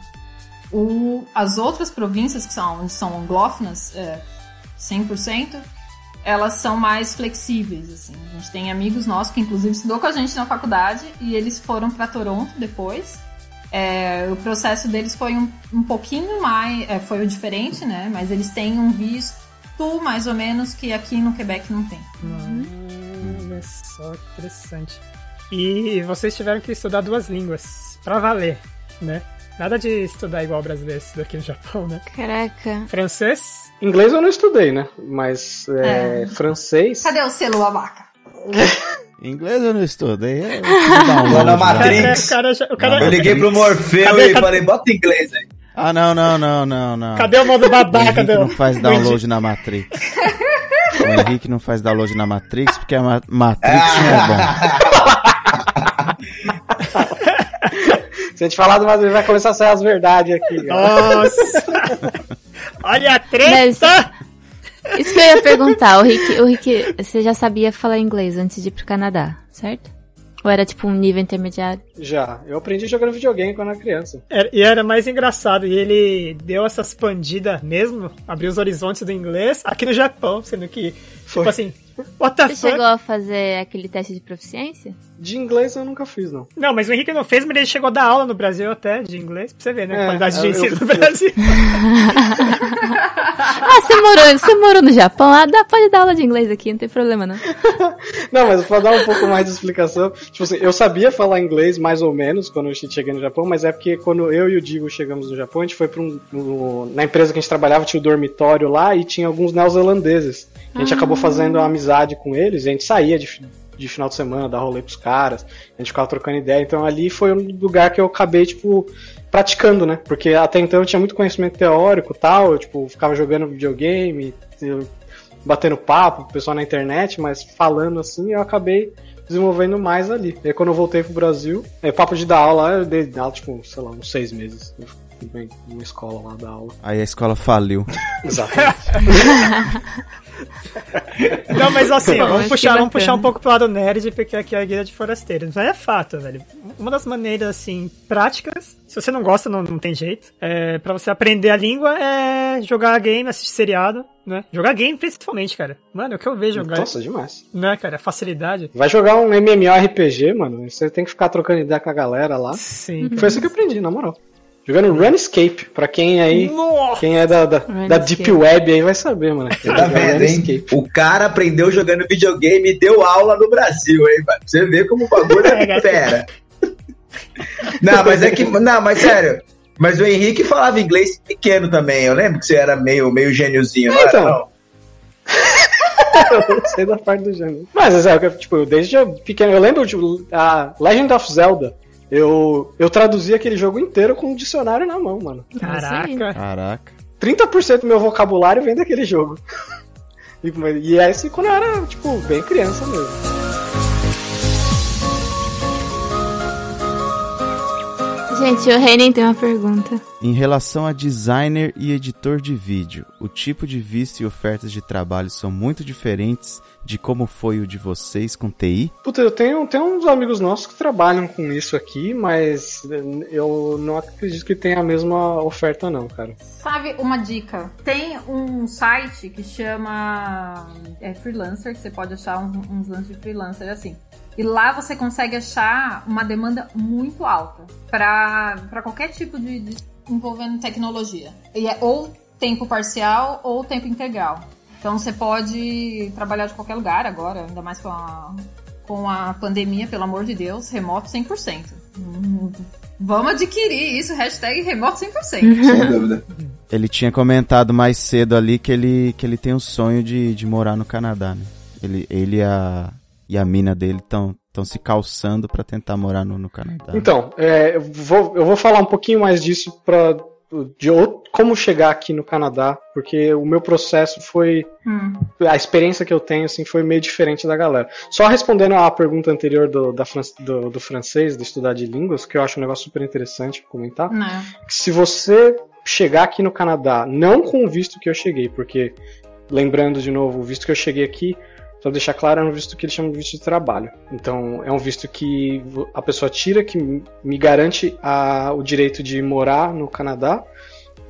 O, as outras províncias que são, são anglófonas, é, 100%, elas são mais flexíveis, assim. A gente tem amigos nossos que inclusive estudou com a gente na faculdade e eles foram para Toronto depois. É, o processo deles foi um, um pouquinho mais, é, foi o diferente, né? Mas eles têm um visto mais ou menos que aqui no Quebec não tem. Hum, Olha só, interessante. E vocês tiveram que estudar duas línguas, pra valer, né? Nada de estudar igual brasileiro estuda aqui no Japão, né? Caraca. Francês? Inglês eu não estudei, né? Mas é, É. francês. Cadê o selo abaca? Inglês eu não estudei. Eu download Lá na. Matrix. O cara, já- o cara- Eu liguei pro Morfeu Cadê- e cadê- falei, bota inglês aí. Ah, não, não, não, não, não. Cadê o modo O babaca Henrique do... não faz do download na Matrix. O Henrique não faz download na Matrix porque a Ma- Matrix não é bom. Se a gente falar do Madrid, vai começar a sair as verdades aqui. Nossa! Olha a treta! Isso que eu ia perguntar, o Rick, o Rick, você já sabia falar inglês antes de ir pro Canadá, certo? Ou era tipo um nível intermediário? Já. Eu aprendi jogando videogame quando era criança. Era- E era mais engraçado, e ele deu essa expandidas mesmo, abriu os horizontes do inglês aqui no Japão, sendo que, Foi. tipo assim, what the Você fuck? chegou a fazer aquele teste de proficiência? De inglês eu nunca fiz, não. Não, mas o Henrique não fez, mas ele chegou a dar aula no Brasil até, de inglês, pra você ver, né? a É, qualidade de ensino no Brasil. Ah, você morou, você morou no Japão? Ah, dá, pode dar aula de inglês aqui, não tem problema não. Não, mas pra dar um pouco mais de explicação, tipo assim, eu sabia falar inglês mais ou menos quando eu cheguei no Japão, mas é porque quando eu e o Digo chegamos no Japão, a gente foi pra um. no- na empresa que a gente trabalhava, tinha o dormitório lá e tinha alguns neozelandeses. A gente acabou fazendo uma amizade com eles, e a gente saía de, de final de semana, dar rolê pros caras, a gente ficava trocando ideia, então ali foi um lugar que eu acabei, tipo, praticando, né? Porque até então eu tinha muito conhecimento teórico tal, eu, tipo, ficava jogando videogame, batendo papo pessoal na internet, mas falando assim, eu acabei desenvolvendo mais ali. E aí quando eu voltei pro Brasil, é papo de dar aula, eu dei aula, tipo, sei lá, uns seis meses. Fui numa escola lá dar aula. Aí a escola faliu. Exatamente. Não, mas assim, Bom, vamos, puxar, vamos puxar um pouco pro lado nerd, porque aqui é a guia de forasteiros. Mas é fato, velho. uma das maneiras, assim, práticas, se você não gosta, não, não tem jeito, é, pra você aprender a língua é jogar game, assistir seriado, né? Jogar game principalmente, cara. Mano, é o que eu vejo jogar. Nossa, demais. Né, cara? Facilidade. Vai jogar um MMORPG, mano. Você tem que ficar trocando ideia com a galera lá. Sim. Foi isso que eu aprendi, na moral. Jogando Runescape, pra quem aí. Nossa! Quem é da, da, da Deep Web aí vai saber, mano. Tá vendo, hein? O cara aprendeu jogando videogame e deu aula no Brasil, hein, mano? Você vê como o bagulho é fera. Não, mas é que. Não, mas sério. Mas o Henrique falava inglês pequeno também. Eu lembro que você era meio, meio gêniozinho, É, então. não? eu sei da parte do gênero. Mas, é, tipo, desde pequeno. Eu lembro, tipo, a Legend of Zelda. Eu, eu traduzi aquele jogo inteiro com um dicionário na mão, mano. Caraca. Caraca. 30% do meu vocabulário vem daquele jogo. E, e é esse quando eu era, tipo, bem criança mesmo. Gente, o Renan tem uma pergunta. Em relação a designer e editor de vídeo, o tipo de visto e ofertas de trabalho são muito diferentes de como foi o de vocês com TI? Puta, eu tenho, tenho uns amigos nossos que trabalham com isso aqui, mas eu não acredito que tenha a mesma oferta, não, cara. Sabe uma dica? Tem um site que chama é, Freelancer, que você pode achar uns, uns lances de freelancer assim. E lá você consegue achar uma demanda muito alta para qualquer tipo de, de envolvendo tecnologia. E é ou tempo parcial ou tempo integral. Então você pode trabalhar de qualquer lugar agora, ainda mais com a, com a pandemia, pelo amor de Deus, remoto 100%. Hum, Vamos adquirir isso, hashtag remoto 100%. Sem dúvida. Ele tinha comentado mais cedo ali que ele, que ele tem o sonho de, de morar no Canadá, né? Ele, ele a, e a mina dele estão se calçando para tentar morar no, no Canadá. Então, é, eu, vou, eu vou falar um pouquinho mais disso pra, de outro, como chegar aqui no Canadá, porque o meu processo foi. Hum. A experiência que eu tenho assim, foi meio diferente da galera. Só respondendo à pergunta anterior do, da, fran- do, do francês, de estudar de línguas, que eu acho um negócio super interessante pra comentar. Né? se você chegar aqui no Canadá, não com o visto que eu cheguei, porque, lembrando de novo, o visto que eu cheguei aqui, só deixar claro, é um visto que eles chamam de visto de trabalho. Então, é um visto que a pessoa tira, que me garante a- o direito de morar no Canadá,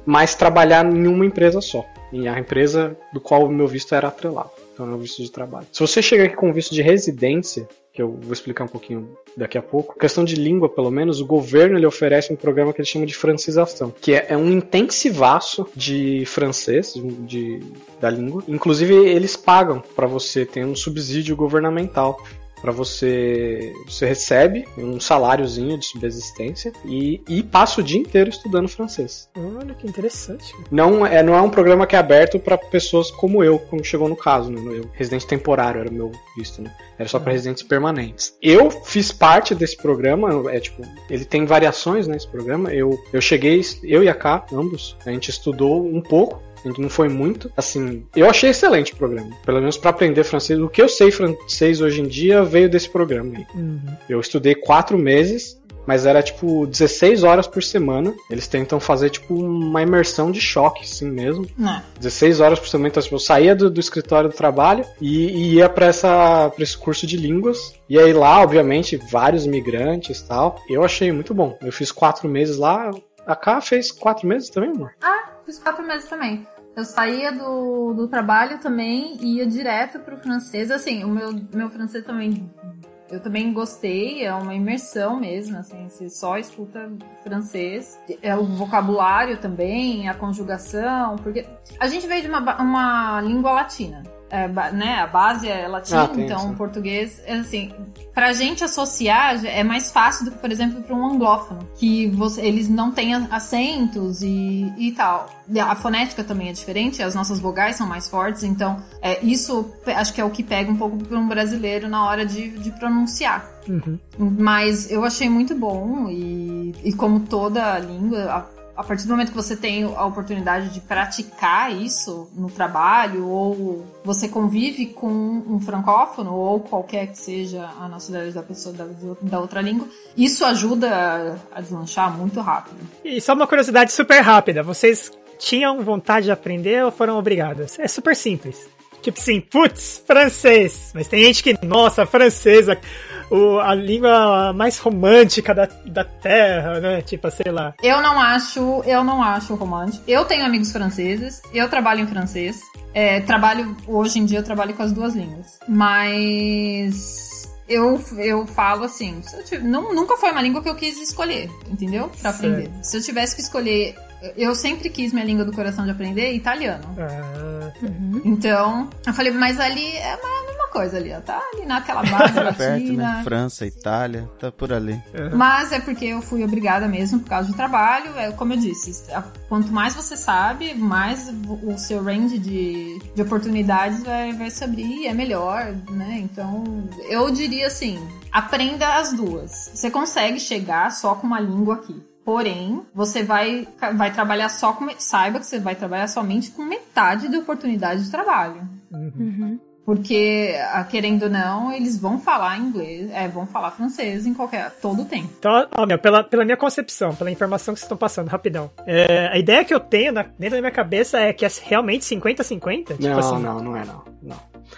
mas trabalhar em uma empresa só. E a empresa do qual o meu visto era atrelado. Então, é um visto de trabalho. Se você chegar aqui com um visto de residência, que eu vou explicar um pouquinho daqui a pouco. Questão de língua, pelo menos, o governo ele oferece um programa que ele chama de francização, que é, é um intensivaço de francês, de, da língua. Inclusive, eles pagam para você ter um subsídio governamental. Para você, você recebe um saláriozinho de subsistência e, e passa o dia inteiro estudando francês. Olha que interessante. cara. Não é, não é um programa que é aberto para pessoas como eu, como chegou no caso, né? Eu, residente temporário era o meu visto, né? Era só para residentes permanentes. Eu fiz parte desse programa, é tipo, ele tem variações nesse programa. Eu, eu cheguei, eu e a K, ambos, a gente estudou um pouco. A gente não foi muito. Assim, eu achei excelente o programa. Pelo menos para aprender francês. O que eu sei francês hoje em dia veio desse programa aí. Uhum. Eu estudei quatro meses, mas era tipo 16 horas por semana. Eles tentam fazer tipo uma imersão de choque, assim mesmo. Né? 16 horas por semana. Então, tipo, eu saía do, do escritório do trabalho e, e ia pra, essa, pra esse curso de línguas. E aí lá, obviamente, vários migrantes e tal. Eu achei muito bom. Eu fiz quatro meses lá. A K fez quatro meses também, amor? Fiz quatro meses também. Eu saía do, do trabalho também e ia direto pro francês. Assim, o meu, meu francês também. Eu também gostei, é uma imersão mesmo, assim, você só escuta francês. É o vocabulário também, a conjugação, porque a gente veio de uma, uma língua latina. É, né, a base é latina, Ah, então isso. português, é assim, pra gente associar é mais fácil do que, por exemplo, para um anglófono, que você, eles não têm acentos e, e tal. A fonética também é diferente, as nossas vogais são mais fortes, então é, isso acho que é o que pega um pouco para um brasileiro na hora de, de pronunciar. Uhum. Mas eu achei muito bom e, e como toda língua, a, a partir do momento que você tem a oportunidade de praticar isso no trabalho ou você convive com um francófono ou qualquer que seja a nacionalidade da pessoa da, da outra língua, isso ajuda a, deslanchar muito rápido. E só uma curiosidade super rápida. Vocês tinham vontade de aprender ou foram obrigados? É super simples. Tipo assim, putz, francês. Mas tem gente que, nossa, francesa. O, a língua mais romântica da, da Terra, né? Tipo, sei lá. Eu não acho, eu não acho romântico. Eu tenho amigos franceses, eu trabalho em francês. É, trabalho, hoje em dia eu trabalho com as duas línguas. Mas eu, eu falo assim, se eu tiv- não, nunca foi uma língua que eu quis escolher, entendeu? Pra Certo. aprender. Se eu tivesse que escolher, eu sempre quis minha língua do coração de aprender italiano. Ah, Uhum. Então, eu falei, mas ali é a mesma coisa ali, ó. Tá ali naquela base Perto, né? latina. França, Itália, tá por ali. Mas é porque eu fui obrigada mesmo por causa do trabalho. É, como eu disse, quanto mais você sabe, mais o seu range de, de oportunidades vai, vai se abrir, é melhor, né? Então, eu diria assim, aprenda as duas. Você consegue chegar só com uma língua aqui. Porém, você vai, vai trabalhar só com. Saiba que você vai trabalhar somente com metade da oportunidade de trabalho. uhum. Uhum. Porque, ah, querendo ou não, eles vão falar inglês, é, vão falar francês em qualquer. todo tempo. Então, ó, meu, pela, pela minha concepção, pela informação que vocês estão passando, rapidão. É, a ideia que eu tenho na- dentro da minha cabeça é que é realmente 50-50? Tipo Não, assim. não, não é não. não.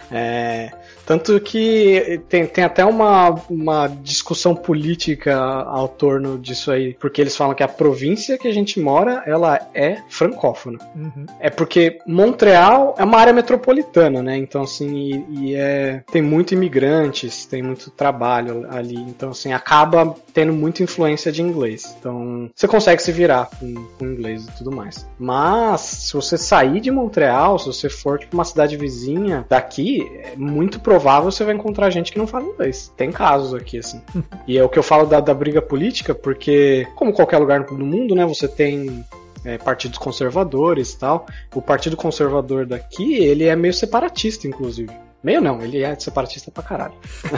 É, tanto que tem, tem até uma, uma discussão política ao torno disso aí, porque eles falam que a província que a gente mora, ela é francófona. Uhum. É porque Montreal é uma área metropolitana, né? Então, assim, e, e é, tem muito imigrantes, tem muito trabalho ali. Então, assim, acaba tendo muita influência de inglês. Então, você consegue se virar com, com inglês e tudo mais. Mas, se você sair de Montreal, se você for, tipo, uma cidade vizinha daqui, é muito provável você vai encontrar gente que não fala inglês. Tem casos aqui, assim. e é o que eu falo da, da briga política, porque, como qualquer lugar no mundo, né, você tem é, partidos conservadores e tal. O Partido Conservador daqui, ele é meio separatista, inclusive. Meio não, ele é separatista pra caralho.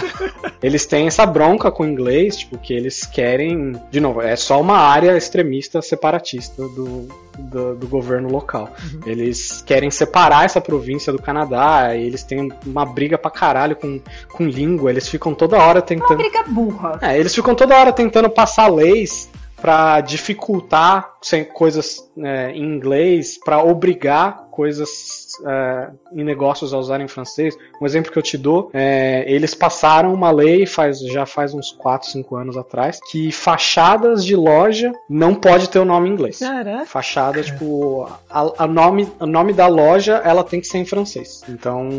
eles têm essa bronca com o inglês, tipo, que eles querem. De novo, é só uma área extremista separatista do, do, do governo local. Eles querem separar essa província do Canadá, e eles têm uma briga pra caralho com, com língua, eles ficam toda hora tentando. Briga burra. É, eles ficam toda hora tentando passar leis pra dificultar coisas é, em inglês, pra obrigar coisas é, em negócios a usarem francês. Um exemplo que eu te dou, é, eles passaram uma lei faz, já faz uns 4, 5 anos atrás, que fachadas de loja não pode ter o nome em inglês. Caraca. Fachada, tipo, a, a nome, o nome da loja, ela tem que ser em francês. Então,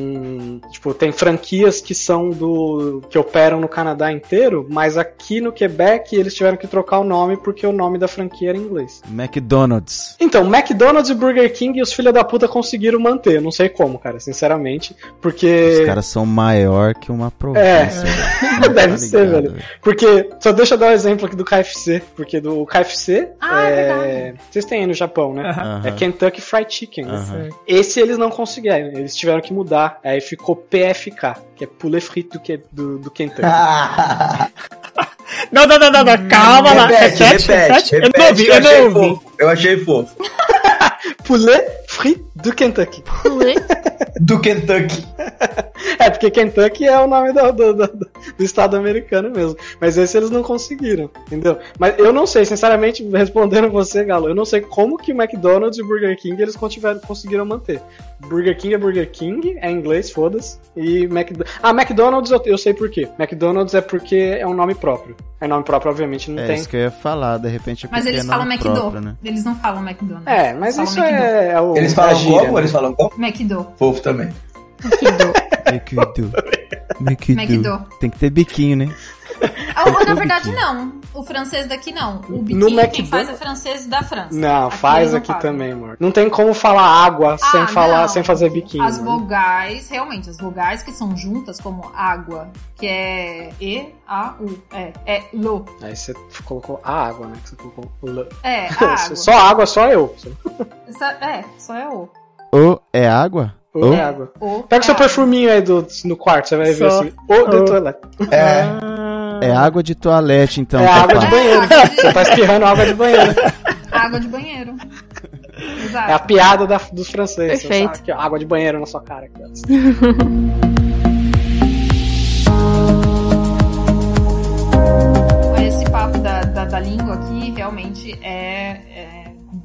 tipo, tem franquias que são do. que operam no Canadá inteiro, mas aqui no Quebec eles tiveram que trocar o nome porque o nome da franquia era em inglês. McDonald's. Então, McDonald's e Burger King e os filha da puta conseguiram manter. Eu não sei como, cara, sinceramente. Porque. Os caras são maior que uma província. velho. Deve Tá ser, velho. Porque, só deixa eu dar um exemplo aqui do KFC, porque do KFC, Ah, é vocês têm aí no Japão, né? Aham. É Kentucky Fried Chicken. Aham. Esse eles não conseguiram, eles tiveram que mudar. Aí ficou PFK, que é Poulet Frito do, que- do, do Kentucky. Não, não, não, não, não, calma lá. É repete? É cat? repete, Eu não ouvi, repete, eu eu não achei ouvi. fofo. Eu achei fofo. Poulet Frito do Kentucky. Ué? Do Kentucky. É, porque Kentucky é o nome do, do, do- do estado americano mesmo. Mas esse eles não conseguiram, entendeu? Mas eu não sei, sinceramente, respondendo você, Galo, eu não sei como que McDonald's e Burger King eles conseguiram manter. Burger King é Burger King, é em inglês, foda-se. E McDonald's. Ah, McDonald's eu, eu sei por quê. McDonald's é porque é um nome próprio. É nome próprio, obviamente, não É tem. isso que eu ia falar, de repente é Mas eles é falam McDo. próprio, né? Eles não falam McDonald's. É, mas isso McDo. é, é o. Eles é falam gíria, como? né? Eles falam como? McDo. Fofo também. McDo. McDo. McDo. Tem que ter biquinho, né? Ah, ou, na verdade, não. O francês daqui não. O biquinho No quem McDo- faz é francês da França. Não, Aqui faz não aqui fazem. também, amor. Não tem como falar água sem Ah, falar, não. sem fazer biquinho. As né? vogais, realmente, as vogais que são juntas, como água, que é E, A, U. É, é lo. Aí você colocou a água, né? Que você colocou L. É, a água. Só água, só eu. Essa- é, só é O. Ou é água? Ou- é água. o Pega o seu é água. perfuminho aí do, no quarto, você vai ver Só. assim. Ou de Oh. toilette. É. É água de toalete, então. é água de banheiro. Você tá espirrando água de banheiro. Água de banheiro. Exato. É a piada da, dos franceses. Perfeito. Aqui, ó, água de banheiro na sua cara. Esse papo da, da, da língua aqui realmente é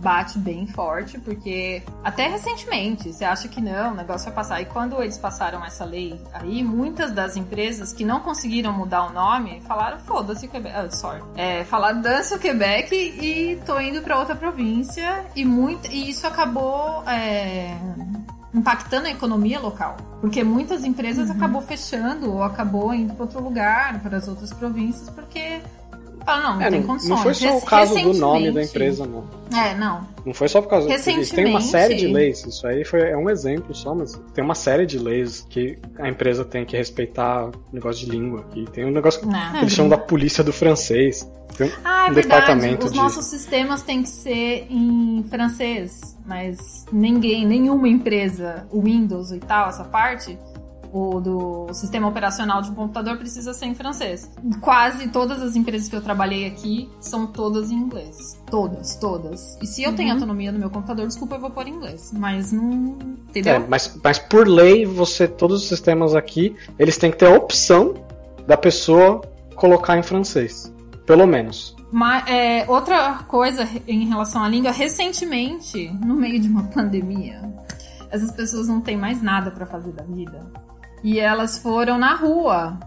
bate bem forte, porque até recentemente, você acha que não, o negócio vai passar. E quando eles passaram essa lei aí, muitas das empresas que não conseguiram mudar o nome falaram: foda-se o Quebec. Ah, sorry. É, falaram: dance o Quebec e tô indo pra outra província. E, muito, e isso acabou. É, impactando a economia local. Porque muitas empresas Uhum. acabou fechando ou acabou indo para outro lugar, para as outras províncias, porque fala, não, não É, tem condições. não foi só o caso do nome da recentemente- empresa, não. É, não. Não foi só por causa disso. Tem uma Recentemente- série de leis. Isso aí foi, é um exemplo só, mas tem uma série de leis que a empresa tem que respeitar o negócio de língua. Que tem um negócio que Não. eles chamam da polícia do francês. Tem um- Ah, é um verdade. departamento Os de- nossos sistemas têm que ser em francês, mas ninguém, nenhuma empresa, o Windows e tal, essa parte, o do sistema operacional de um computador precisa ser em francês. Quase todas as empresas que eu trabalhei aqui são todas em inglês. Todas, todas. E se eu tenho autonomia no meu computador, desculpa, eu vou pôr em inglês. Mas não. Entendeu? É, mas, mas por lei, você, todos os sistemas aqui, eles têm que ter a opção da pessoa colocar em francês. Pelo menos. Mas, é, outra coisa em relação à língua, recentemente, no meio de uma pandemia, essas pessoas não têm mais nada pra fazer da vida. E elas foram na rua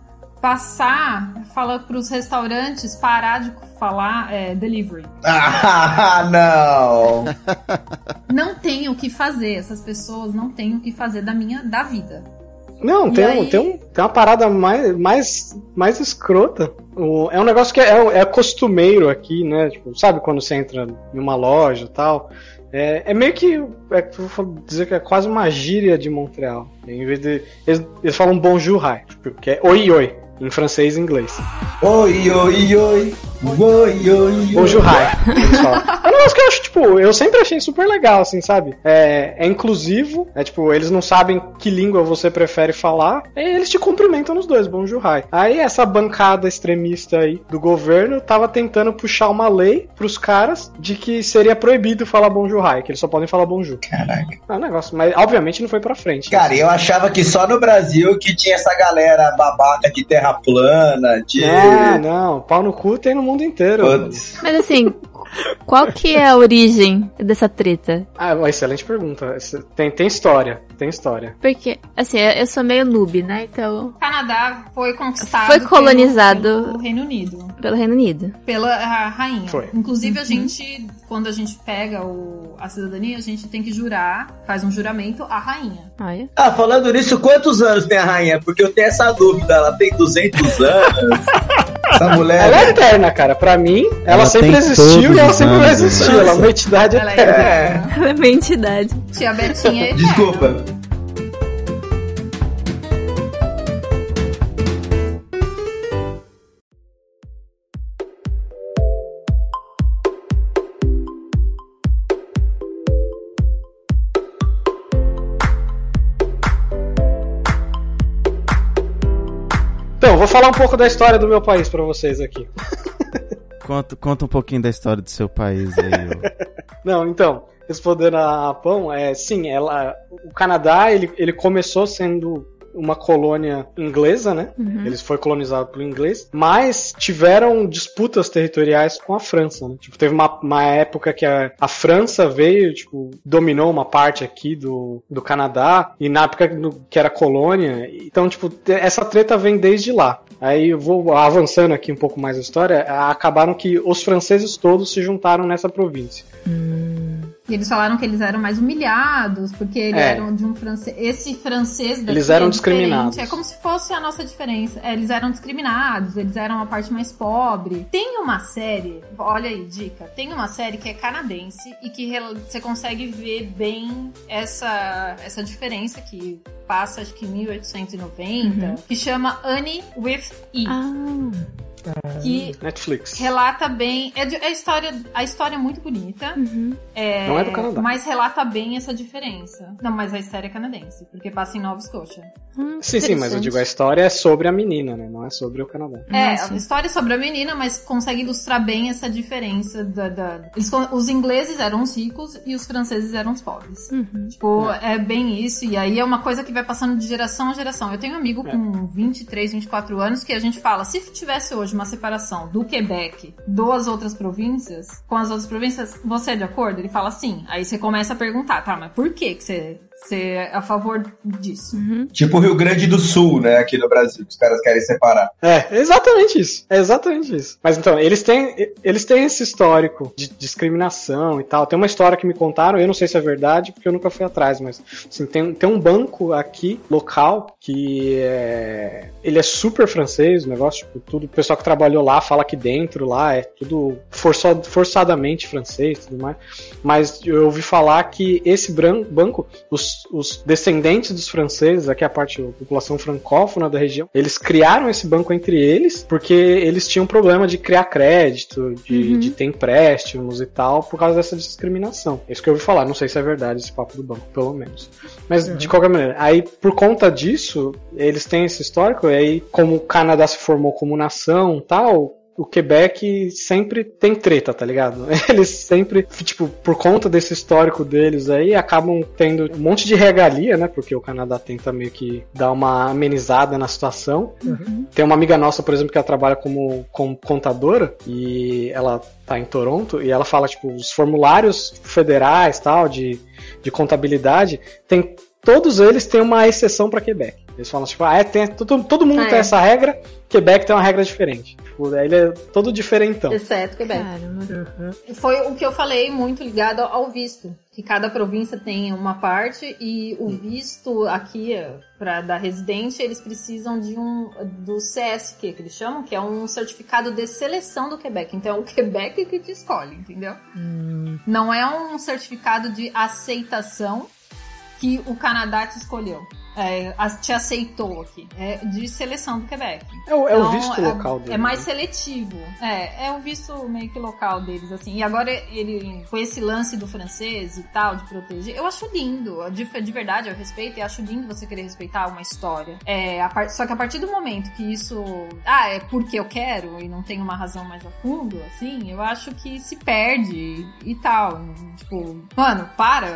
passar, fala pros restaurantes parar de falar é, delivery. Ah, não! Não tem o que fazer, essas pessoas não têm o que fazer da minha da vida. Não, tem, um- aí- tem, um- tem uma parada mais, mais, mais escrota. O- é um negócio que é, é costumeiro aqui, né? Tipo, sabe quando você entra em uma loja e tal? É, é meio que. É, vou dizer que é quase uma gíria de Montreal. Em vez de. Eles, eles falam bonjour, hi, tipo, que é oi oi, em francês e inglês. Oi, oi, oi. Oi, oi, oi. Bonjour, hi. Eles falam. É um negócio que eu acho, tipo, eu sempre achei super legal, assim, sabe? É, é inclusivo, é tipo, eles não sabem que língua você prefere falar, e eles te cumprimentam nos dois, bonjour, hi. Aí essa bancada extremista aí do governo tava tentando puxar uma lei pros caras de que seria proibido falar bonjour, hi, que eles só podem falar bonjour. Caraca. É um negócio, mas obviamente não foi pra frente. Cara, eu achava que só no Brasil que tinha essa galera babaca de terra plana, de. Ah, não, pau no cu tem no mundo inteiro. Putz. Mas assim, qual que é a origem dessa treta? Ah, uma excelente pergunta. Tem, tem história, tem história. Porque, assim, eu sou meio noob, né? Então, O Canadá foi conquistado Foi pelo- colonizado. pelo Reino Unido. pelo Reino Unido. pela a rainha. Foi. Inclusive, a gente, quando a gente pega o, a cidadania, a gente tem que jurar, faz um juramento à rainha. Olha. Ah, falando nisso, quantos anos tem a rainha? Porque eu tenho essa dúvida. Ela tem 200 anos? essa mulher. Ela é eterna, cara. Pra mim, ela, Ela sempre existiu e ela sempre vai né? existir. Ela é uma entidade Ela é eterna. É. Ela é uma entidade. Tia Betinha é eterna. Desculpa. Falar um pouco da história do meu país pra vocês aqui. Conta, conta um pouquinho da história do seu país aí. Não, então, respondendo a Pão, é, sim, ela, o Canadá, ele, ele começou sendo uma colônia inglesa, né? Uhum. Eles foi colonizado pelo inglês, mas tiveram disputas territoriais com a França, né? Tipo, teve uma, uma época que a, a França veio, tipo, dominou uma parte aqui do, do Canadá, e na época que era colônia, então, tipo, essa treta vem desde lá. Aí eu vou avançando aqui um pouco mais a história, acabaram que os franceses todos se juntaram nessa província. E eles falaram que eles eram mais humilhados, porque eles É. eram de um francês. Esse francês daqui Eles eram é discriminados. É como se fosse a nossa diferença. É, eles eram discriminados, eles eram a parte mais pobre. Tem uma série, olha aí, dica. Tem uma série que é canadense e que você consegue ver bem essa, essa diferença que passa, acho que em 1890, que chama Annie with E. Ah, Que Netflix. relata bem. É, é a, história, a história é muito bonita. uhum. É, Não é do Canadá. Mas relata bem essa diferença. Não, mas a história é canadense, porque passa em Nova Escócia. Hum, Sim, sim, mas eu digo, a história é sobre a menina, né? Não é sobre o Canadá. É, sim. a história é sobre a menina, mas consegue ilustrar bem essa diferença da. da- eles os ingleses eram os ricos e os franceses eram os pobres. Uhum. Tipo, é bem isso. E aí é uma coisa que vai passando de geração a geração. Eu tenho um amigo É. com 23, 24 anos que a gente fala, se tivesse hoje uma separação do Quebec das outras províncias, com as outras províncias, você é de acordo? Ele fala sim. Aí você começa a perguntar, tá, mas por que que você, você é a favor disso? Tipo o Rio Grande do Sul, né? Aqui no Brasil, que os caras querem separar. É, exatamente isso. É exatamente isso. Mas então, eles têm, eles têm esse histórico de discriminação e tal. Tem uma história que me contaram, eu não sei se é verdade, porque eu nunca fui atrás, mas assim, tem, tem um banco aqui, local, que é. Ele é super francês, o negócio, tipo, tudo. O pessoal que trabalhou lá fala que dentro lá é tudo forçado, forçadamente francês e tudo mais. Mas eu ouvi falar que esse bran- banco, os, os descendentes dos franceses, aqui a parte da população francófona da região, eles criaram esse banco entre eles porque eles tinham problema de criar crédito, de, de ter empréstimos e tal, por causa dessa discriminação. É Isso que eu ouvi falar, não sei se é verdade esse papo do banco, pelo menos. Mas de qualquer maneira, aí por conta disso, eles têm esse histórico, e aí como o Canadá se formou como nação tal, o Quebec sempre tem treta, tá ligado? Eles sempre, tipo, por conta desse histórico deles aí, acabam tendo um monte de regalia, né? Porque o Canadá tenta meio que dar uma amenizada na situação. Tem uma amiga nossa, por exemplo, que ela trabalha como, como contadora e ela tá em Toronto e ela fala, tipo, os formulários federais tal, de, de contabilidade, tem, todos eles têm uma exceção para Quebec. Eles falam, tipo, ah, é, tem, todo, todo mundo Ah, tem é. essa regra, Quebec tem uma regra diferente. Tipo, ele é todo diferentão. Exceto Quebec. Caramba. Foi o que eu falei muito ligado ao visto. Que cada província tem uma parte e o visto aqui para da residente, eles precisam de um do CSQ, que eles chamam, que é um certificado de seleção do Quebec. Então é o Quebec que te escolhe, entendeu? Não é um certificado de aceitação que o Canadá te escolheu. É, a- te aceitou aqui. É de seleção do Quebec. É o, é o Então, visto é- local dele. É mais né? seletivo. É, é o visto meio que local deles, assim. E agora ele, com esse lance do francês e tal, de proteger, eu acho lindo. De, de verdade, eu respeito e acho lindo você querer respeitar uma história. É, a só que a partir do momento que isso. Ah, é porque eu quero e não tem uma razão mais a fundo, assim, eu acho que se perde e tal. Tipo, mano, para.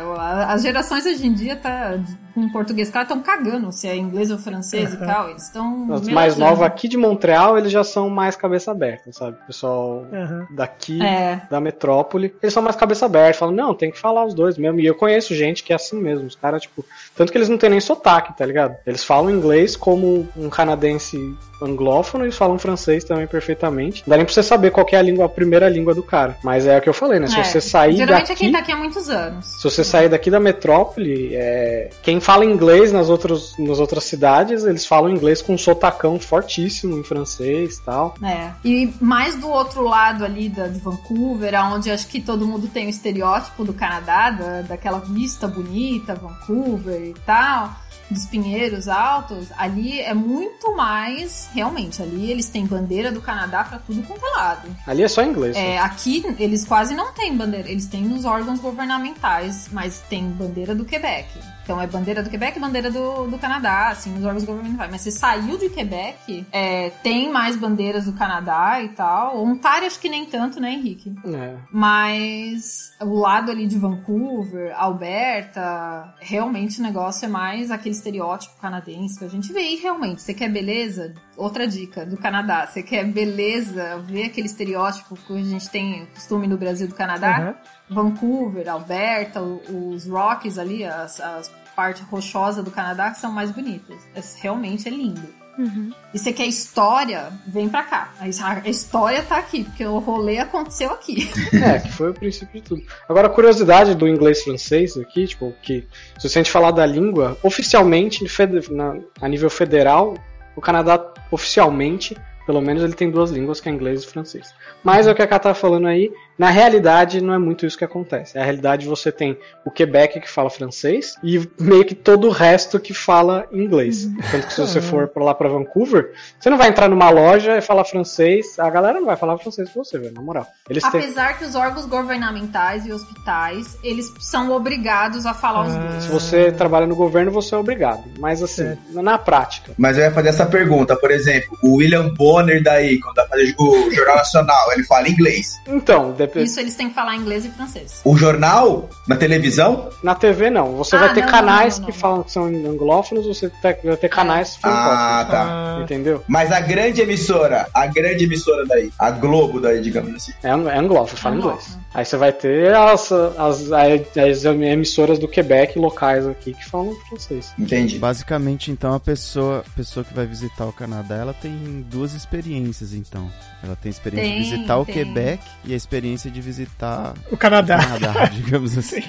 As gerações hoje em dia tá. Com português, os caras estão cagando se é inglês ou francês e tal. Eles estão. Os mais novos aqui de Montreal, eles já são mais cabeça aberta, sabe? O pessoal Aham. daqui É. da metrópole, eles são mais cabeça aberta, falam, não, tem que falar os dois mesmo. E eu conheço gente que é assim mesmo. Os caras, tipo, tanto que eles não têm nem sotaque, tá ligado? Eles falam inglês como um canadense anglófono e falam francês também perfeitamente. Não dá nem pra você saber qual que é a língua, a primeira língua do cara. Mas é o que eu falei, né? Se É. você sair Geralmente daqui. é quem tá aqui há muitos anos. Se você sair daqui da metrópole, é, quem fala inglês nas outras, nas outras cidades, eles falam inglês com um sotacão fortíssimo em francês e tal. É. E mais do outro lado ali da, de Vancouver, onde acho que todo mundo tem o estereótipo do Canadá, da, daquela vista bonita, Vancouver e tal, dos pinheiros altos, ali é muito mais, realmente, ali eles têm bandeira do Canadá pra tudo quanto é lado. Ali é só inglês. É, né? aqui eles quase não têm bandeira, eles têm nos órgãos governamentais, mas tem bandeira do Quebec. Então é bandeira do Quebec e bandeira do, do Canadá, assim, nos órgãos governamentais. Mas você saiu de Quebec, é, tem mais bandeiras do Canadá e tal. Ontário acho que nem tanto, né, Henrique? É. Mas o lado ali de Vancouver, Alberta, realmente o negócio é mais aquele estereótipo canadense que a gente vê. E realmente, você quer beleza? Outra dica do Canadá. Você quer beleza, ver aquele estereótipo que a gente tem costume no Brasil do Canadá? Aham. Vancouver, Alberta, os Rockies ali, as, as parte rochosa do Canadá que são mais bonitas. É- realmente é lindo. Uhum. E você quer história? Vem pra cá. A história tá aqui, porque o rolê aconteceu aqui. É, que foi o princípio de tudo. Agora, a curiosidade do inglês francês aqui, tipo, que se a gente falar da língua, oficialmente, na- a nível federal, o Canadá, oficialmente, pelo menos ele tem duas línguas, que é inglês e francês. Mas é o que a Ká tá falando aí, na realidade não é muito isso que acontece. Na realidade você tem o Quebec que fala francês e meio que todo o resto que fala inglês. Tanto que se você for pra lá pra Vancouver, você não vai entrar numa loja e falar francês, a galera não vai falar francês com você, velho, na moral. Eles têm... Apesar que os órgãos governamentais e hospitais, eles são obrigados a falar os Ah. dois. Se você trabalha no governo, você é obrigado. Mas assim, Certo. na prática. Mas eu ia fazer essa pergunta, por exemplo, o William Bonner daí, quando vai fazer o Jornal Nacional, ele fala inglês. Então, de- é- Isso eles têm que falar inglês e francês. O jornal, na televisão? Na TV não. Você Ah, vai ter não, canais não, não, que não. falam que são anglófonos, você vai ter canais Ah, francófonos. tá. Ah, Entendeu? Mas a grande emissora, a grande emissora daí, a Globo daí, digamos assim. É, é anglófono, fala Anglófono. inglês. Aí você vai ter as, as, as emissoras do Quebec locais aqui que falam francês. Entendi. Basicamente, então, a pessoa, a pessoa que vai visitar o Canadá, ela tem duas experiências, então. Ela tem a experiência Tem, de visitar o tem. Quebec e a experiência de visitar o o Canadá. Canadá, digamos assim.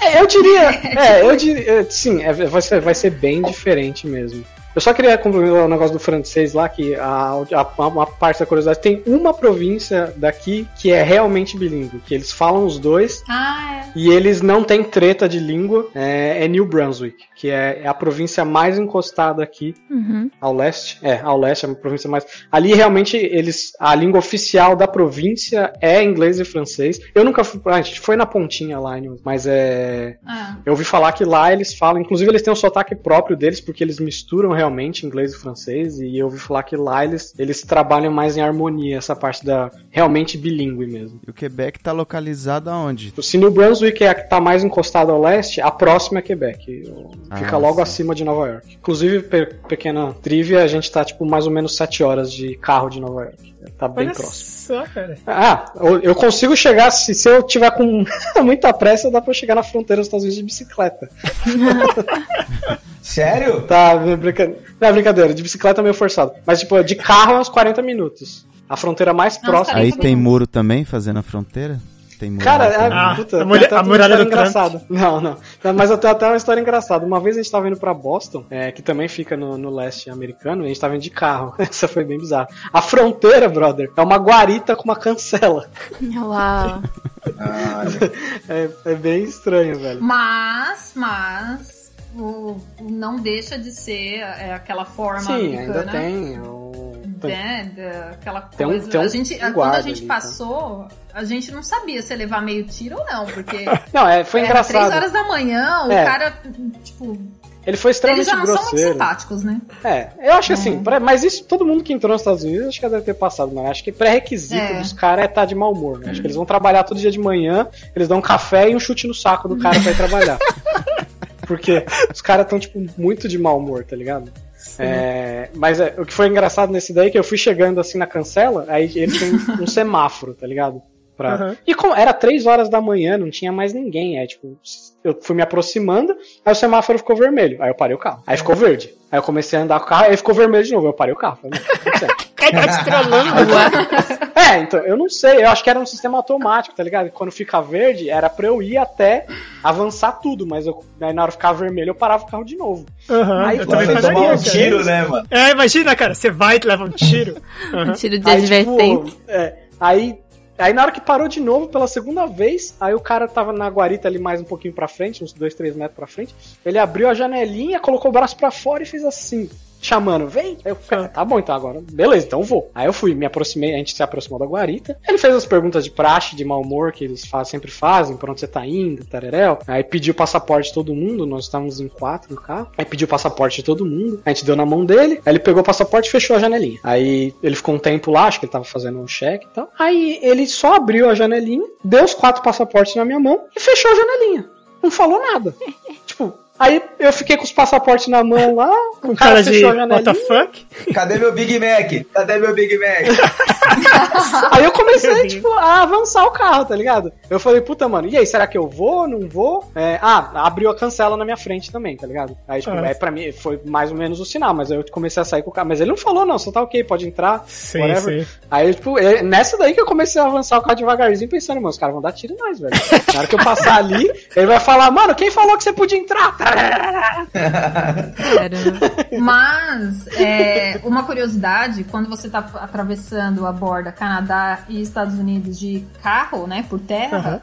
É, eu diria. É, eu diria. Sim, é, vai, ser, vai ser bem diferente mesmo. Eu só queria complementar o negócio do francês lá, que a, a- uma parte da curiosidade tem uma província daqui que é realmente bilíngue, que eles falam os dois Ah, é. e eles não têm treta de língua. É, é New Brunswick, que é, é a província mais encostada aqui Uhum. ao leste. É, ao leste é uma província mais. Ali realmente eles. A língua oficial da província é inglês e francês. Eu nunca fui. A gente foi na pontinha lá, mas é. Ah, Eu ouvi falar que lá eles falam, inclusive eles têm um sotaque próprio deles, porque eles misturam realmente inglês e francês, e eu ouvi falar que lá eles, eles trabalham mais em harmonia, essa parte da realmente bilíngue mesmo. E o Quebec tá localizado aonde? Se New Brunswick é a que tá mais encostada ao leste, a próxima é Quebec. Fica Ah, logo sim. acima de Nova York. Inclusive, pe- pequena trivia, a gente tá tipo mais ou menos 7 horas de carro de Nova York. Tá bem Olha próximo. só, cara. Ah, eu- eu consigo chegar, se, se eu tiver com muita pressa, dá pra eu chegar na fronteira dos Estados Unidos de bicicleta. Sério? Tá, brinca... não é brincadeira, de bicicleta é meio forçado. Mas, tipo, de carro é uns 40 minutos. A fronteira mais Não, próxima. Aí tem muro também, fazendo a fronteira? Tem muro Cara, a, Ah, puta, a mulher- até a muralha do engraçada. Não, não. Mas eu tenho até uma história engraçada. Uma vez a gente tava indo pra Boston, é, que também fica no, no leste americano, e a gente tava indo de carro. Essa foi bem bizarra. A fronteira, brother, é uma guarita com uma cancela. Uau. Ah, É, é bem estranho, velho. Mas, mas, não deixa de ser é, aquela forma Sim, americana. ainda tem. o- né, aquela Tem um- coisa. tem um a gente, quando a gente ali, tá? passou, a gente não sabia se ia levar meio tiro ou não, porque Não, é, foi engraçado. três horas da manhã, o É. cara, tipo, Ele foi eles extremamente já não são muito grosseiro. simpáticos, né? É, eu acho assim, pra- mas isso todo mundo que entrou nos Estados Unidos acho que deve ter passado, mas acho que pré-requisito É. dos caras é estar de mau humor, né? Acho que eles vão trabalhar todo dia de manhã, eles dão um café e um chute no saco do cara pra ir trabalhar. Porque os caras estão, tipo, muito de mau humor, tá ligado? É, mas é, o que foi engraçado nesse daí é que eu fui chegando assim na cancela, aí ele tem um semáforo, tá ligado? Pra... Aham. E como era três horas da manhã, não tinha mais ninguém. Aí, tipo, eu fui me aproximando, aí o semáforo ficou vermelho. Aí eu parei o carro. Aí ficou verde. Aí eu comecei a andar com o carro, aí ficou vermelho de novo. Eu parei o carro. Falei, tá te trollando. é, então, eu não sei. Eu acho que era um sistema automático, tá ligado? Quando fica verde, era pra eu ir até avançar tudo. Mas eu, aí na hora ficava vermelho, eu parava o carro de novo. Aham, Aí eu também faria, um cara. tiro, né, mano? É, imagina, cara, você vai e leva um tiro. Um tiro de Aí, advertência. tipo, é, aí, aí na hora que parou de novo pela segunda vez, aí o cara tava na guarita ali mais um pouquinho pra frente, uns 2, 3 metros pra frente. Ele abriu a janelinha, colocou o braço pra fora e fez assim. Chamando, vem! Aí eu falei, tá bom então agora. Beleza, então vou. Aí eu fui, me aproximei, a gente se aproximou da guarita. Ele fez as perguntas de praxe, de mau humor, que eles faz, sempre fazem, pra onde você tá indo, tareréu. Aí pediu o passaporte de todo mundo, nós estávamos em quatro no carro. Aí pediu o passaporte de todo mundo, a gente deu na mão dele, aí ele pegou o passaporte e fechou a janelinha. Aí ele ficou um tempo lá, acho que ele tava fazendo um cheque e tal. Aí ele só abriu a janelinha, deu os quatro passaportes na minha mão e fechou a janelinha. Não falou nada. aí eu fiquei com os passaportes na mão lá, o cara, cara de fechou a what the janelinha. fuck? Cadê meu Big Mac? Cadê meu Big Mac? Aí eu comecei, tipo, a avançar o carro, tá ligado? Eu falei, puta, mano, e aí, será que eu vou, não vou? É, ah, abriu a cancela na minha frente também, tá ligado? Aí, tipo, Ah. aí pra mim foi mais ou menos o sinal, mas aí eu comecei a sair com o carro. Mas ele não falou, não, só tá ok, pode entrar, Sim, whatever. sim. Aí, tipo, é nessa daí que eu comecei a avançar o carro devagarzinho, pensando, mano, os caras vão dar tiro em nós, velho. Na hora que eu passar ali, ele vai falar, mano, quem falou que você podia entrar? Caramba. Mas, é, uma curiosidade, quando você tá atravessando a borda Canadá e Estados Unidos de carro, né, por terra,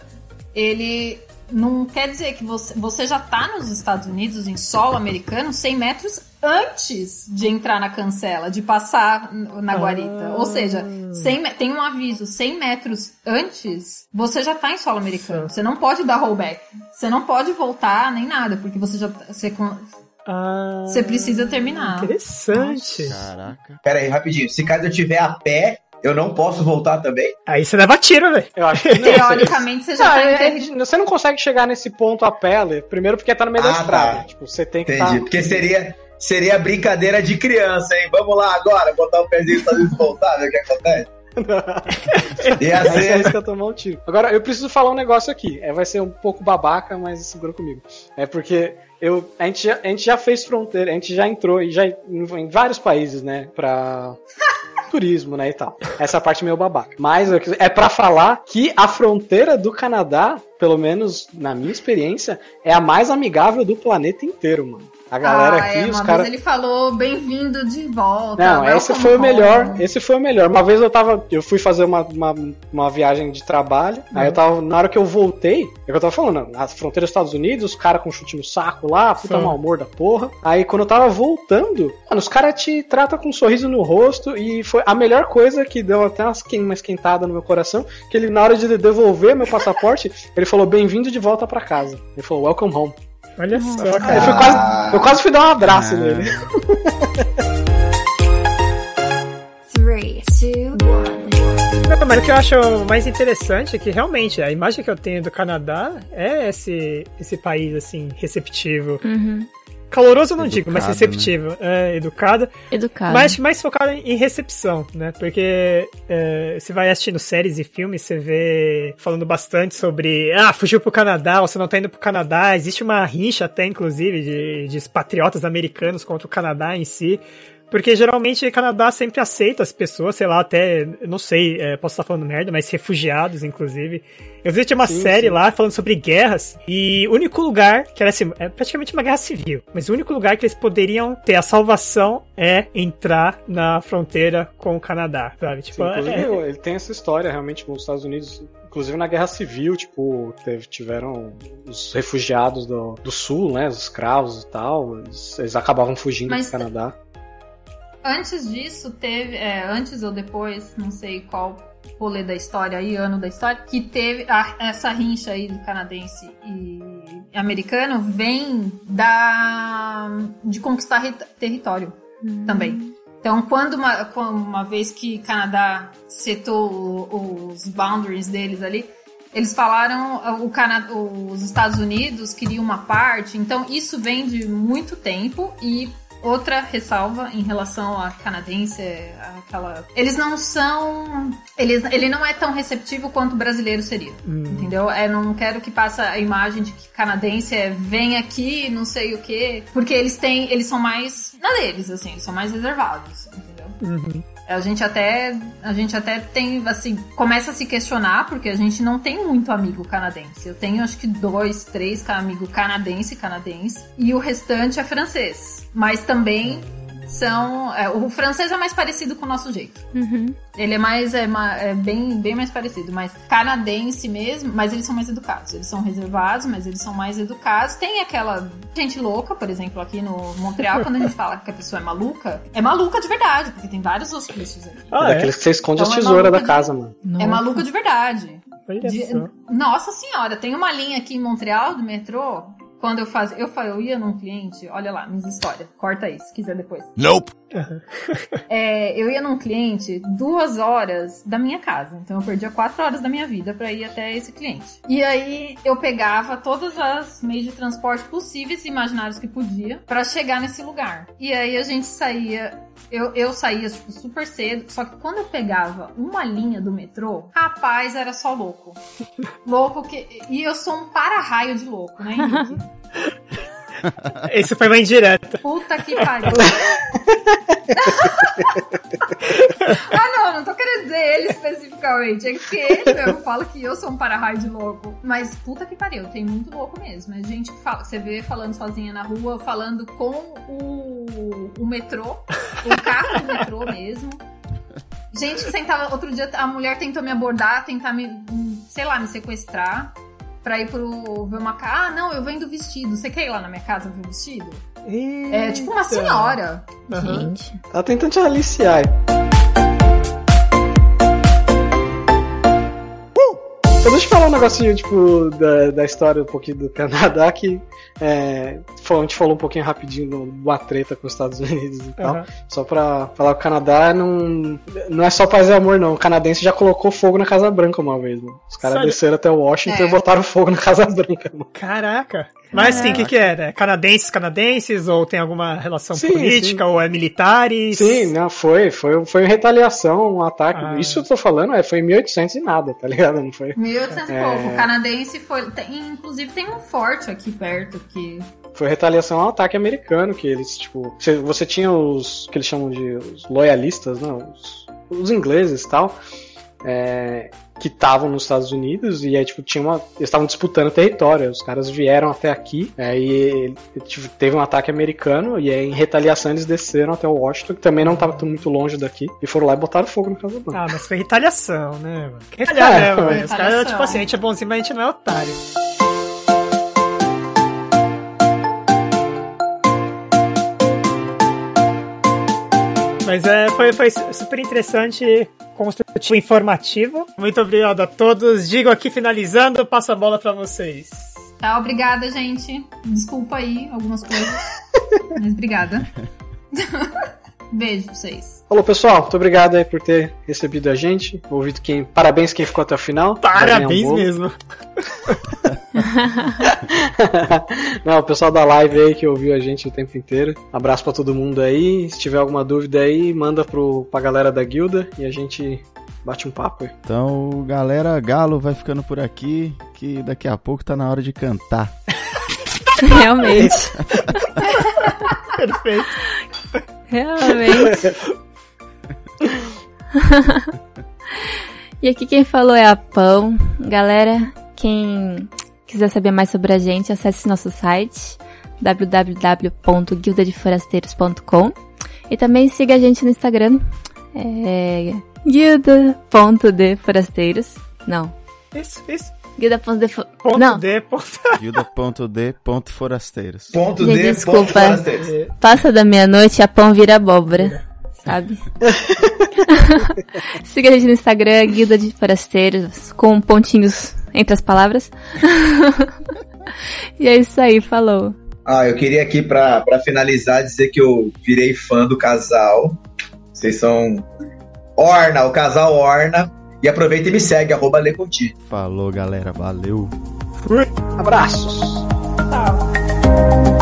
ele não quer dizer que você, você já tá nos Estados Unidos, em solo americano, 100 metros antes de entrar na cancela, de passar na guarita. Ou seja, 100 me- tem um aviso, 100 metros antes, você já tá em solo americano. Você não pode dar rollback. Você não pode voltar nem nada, porque você já... tá- Você, Ah, você precisa terminar. Interessante. Caraca. Pera aí, rapidinho. Se caso eu tiver a pé, eu não posso voltar também? Aí você leva tiro, velho. Eu acho que não. Teoricamente você já Não, tá é- é- você não consegue chegar nesse ponto a pé, Lê. primeiro porque tá no meio da Ah, estrada. tá. Tipo, você tem que Entendi. tá... Porque seria, seria brincadeira de criança, hein? Vamos lá agora, botar o pezinho pra eles voltar, ver o que acontece. Ia Aí você ser. arrisca tomar um tiro. Agora, eu preciso falar um negócio aqui. É, vai ser um pouco babaca, mas segura comigo. É porque eu, a, gente já, a gente já fez fronteira, a gente já entrou e já em, em vários países, né? Pra turismo, né, e tal. Essa parte é meio babaca. Mas é pra falar que a fronteira do Canadá, pelo menos na minha experiência, é a mais amigável do planeta inteiro, mano. A galera ah, aqui, é, os mas caras. ele falou bem-vindo de volta. Não, esse foi o home. melhor. Esse foi o melhor. Uma vez eu tava. Eu fui fazer uma, uma, uma viagem de trabalho. Aí eu tava. Na hora que eu voltei, é que eu tava falando, na fronteira dos Estados Unidos, os caras com chute no saco lá, puta mau humor da porra. Aí quando eu tava voltando, mano, os caras te tratam com um sorriso no rosto. E foi a melhor coisa que deu até uma esquentada no meu coração. Que ele, na hora de devolver meu passaporte, ele falou: bem-vindo de volta pra casa. Ele falou, welcome home. Olha só, Eu, cara. fui quase, eu quase fui dar um abraço Ah. nele. Three, two, one. Não, mas o que eu acho mais interessante é que realmente a imagem que eu tenho do Canadá é esse, esse país assim, receptivo. Uhum. Caloroso eu não digo, mas Educado, receptivo. É, educado. Educado. Mas mais focado em recepção, né? Porque é, você vai assistindo séries e filmes, você vê falando bastante sobre ah, fugiu pro Canadá, ou você não tá indo pro Canadá. Existe uma rincha até, inclusive, de, de patriotas americanos contra o Canadá em si. Porque geralmente o Canadá sempre aceita as pessoas, sei lá, até, não sei, é, posso estar falando merda, mas refugiados, inclusive. Eu vi tinha uma Sim, série sim. lá falando sobre guerras, e o único lugar, que era assim, é praticamente uma guerra civil, mas o único lugar que eles poderiam ter a salvação é entrar na fronteira com o Canadá, sabe? Tipo, Sim, inclusive, é- ele tem essa história realmente com os Estados Unidos. Inclusive na Guerra Civil, tipo, teve- tiveram os refugiados do, do sul, né? Os escravos e tal. Eles, eles acabavam fugindo Mas- do Canadá. Antes disso, teve. é, antes ou depois, não sei qual rolê da história aí, ano da história, que teve a- essa rincha aí do canadense e americano vem da de conquistar território também. Então, quando uma, uma vez que Canadá setou os boundaries deles ali, eles falaram o Cana os Estados Unidos queriam uma parte. Então, isso vem de muito tempo e outra ressalva em relação a canadense, é aquela eles não são eles, ele não é tão receptivo quanto o brasileiro seria. Hum. Entendeu? É, não quero que passe a imagem de que canadense é vem aqui, não sei o quê. Porque eles têm. Eles são mais. Na deles, assim, eles são mais reservados, entendeu? Uhum. A gente até. A gente até tem, assim, começa a se questionar, porque a gente não tem muito amigo canadense. Eu tenho acho que dois, três amigos canadense canadense. E o restante é francês. Mas também são. é, o francês é mais parecido com o nosso jeito. Uhum. Ele é mais é, é bem, bem mais parecido, mas canadense mesmo, mas eles são mais educados. Eles são reservados, mas eles são mais educados. Tem aquela gente louca, por exemplo, aqui no Montreal, quando a gente fala que a pessoa é maluca, é maluca de verdade, porque tem vários hospícios aqui. Ah, é? Daqueles que você esconde Então as é tesouras maluco da de- casa, mano. É maluca de verdade. De-. Nossa senhora, tem uma linha aqui em Montreal do metrô. Quando eu fazia, eu, eu ia num cliente, olha lá, minhas histórias, corta aí se quiser depois. Nope. É, eu ia num cliente duas horas da minha casa. Então eu perdia quatro horas da minha vida pra ir até esse cliente. E aí eu pegava todas as meios de transporte possíveis e imaginários que podia pra chegar nesse lugar. E aí a gente saía. Eu, eu saía tipo, super cedo, só que quando eu pegava uma linha do metrô, rapaz, era só louco. Louco que. E eu sou um para-raio de louco, né, Henrique? Esse foi uma indireta. Puta que pariu. ah, não, não tô querendo dizer ele especificamente. É que ele fala que eu sou um para-raio louco. Mas puta que pariu, tem muito louco mesmo. É gente que fala, você vê falando sozinha na rua, falando com o, o metrô, o carro do metrô mesmo. Gente que sentava. Outro dia a mulher tentou me abordar, tentar me, sei lá, me sequestrar. Pra ir pro ver uma casa. Ah, não, eu vendo vestido. Você quer ir lá na minha casa ver o vestido? É tipo uma senhora. Aham. Gente. Ela tentando te aliciar. Então, deixa eu falar um negocinho, tipo, da, da história um pouquinho do Canadá, que é, a gente falou um pouquinho rapidinho de uma treta com os Estados Unidos e tal. Aham. Só pra falar que o Canadá não, não é só paz e amor, não. O canadense já colocou fogo na Casa Branca uma vez, mano. Os caras desceram até Washington É. e botaram fogo na Casa Branca, mano. Caraca. Mas assim, o que, que é? É Canadenses, canadenses? Ou tem alguma relação Sim, política? sim. Ou é militares? Sim, não, foi, foi, foi uma retaliação, um ataque. Ah. Isso eu tô falando, é, foi em 1800 e nada, tá ligado? Não foi? 1800 e É. pouco. O canadense foi. tem- inclusive tem um forte aqui perto que. Foi retaliação ao ataque americano, que eles, tipo, você, você tinha os que eles chamam de os loyalistas, não, os, os ingleses e tal, é, que estavam nos Estados Unidos e aí, tipo, tinha uma, eles estavam disputando território, os caras vieram até aqui, é, e tipo, teve um ataque americano e aí, em retaliação eles desceram até Washington, que também não estava muito longe daqui, e foram lá e botaram fogo no Casa Branca. Ah, mas foi retaliação, né? mano? Que retaliar, É, né, foi mano? Os caras, retaliação. tipo assim, a gente é bonzinho, mas a gente não é otário. Mas é, foi, foi super interessante, construtivo, informativo. Muito obrigado a todos. Digo aqui finalizando, passo a bola pra vocês. Tá, obrigada, gente. Desculpa aí algumas coisas. mas obrigada. Beijo pra vocês. Falou pessoal, muito obrigado aí por ter recebido a gente, ouvido quem, parabéns quem ficou até o final. Um Parabéns bolo. mesmo. Não, o pessoal da live aí que ouviu a gente o tempo inteiro. Abraço pra todo mundo aí. Se tiver alguma dúvida aí, manda pro, pra galera da guilda e a gente bate um papo aí. Então, galera, Galo vai ficando por aqui, que daqui a pouco tá na hora de cantar. Realmente. Perfeito. Realmente. e aqui quem falou é a Pão. Galera, quem quiser saber mais sobre a gente, acesse nosso site www.guildadeforasteiros.com e também siga a gente no Instagram, é guilda.deforasteiros. Não, Isso, isso. guilda.defo... Ponto Não, D, ponto Guilda.d.forasteiros. Ponto Gente, D, desculpa. ponto forasteiros. passa da meia-noite e a Pão vira abóbora, sabe? Siga a gente no Instagram, Guilda de Forasteiros, com pontinhos entre as palavras. e é isso aí, falou. Ah, eu queria aqui pra, pra finalizar dizer que eu virei fã do casal. Vocês são Orna, o casal Orna. E aproveita e me segue, arroba Leconti. Falou, galera. Valeu. Fui. Abraços! Tchau.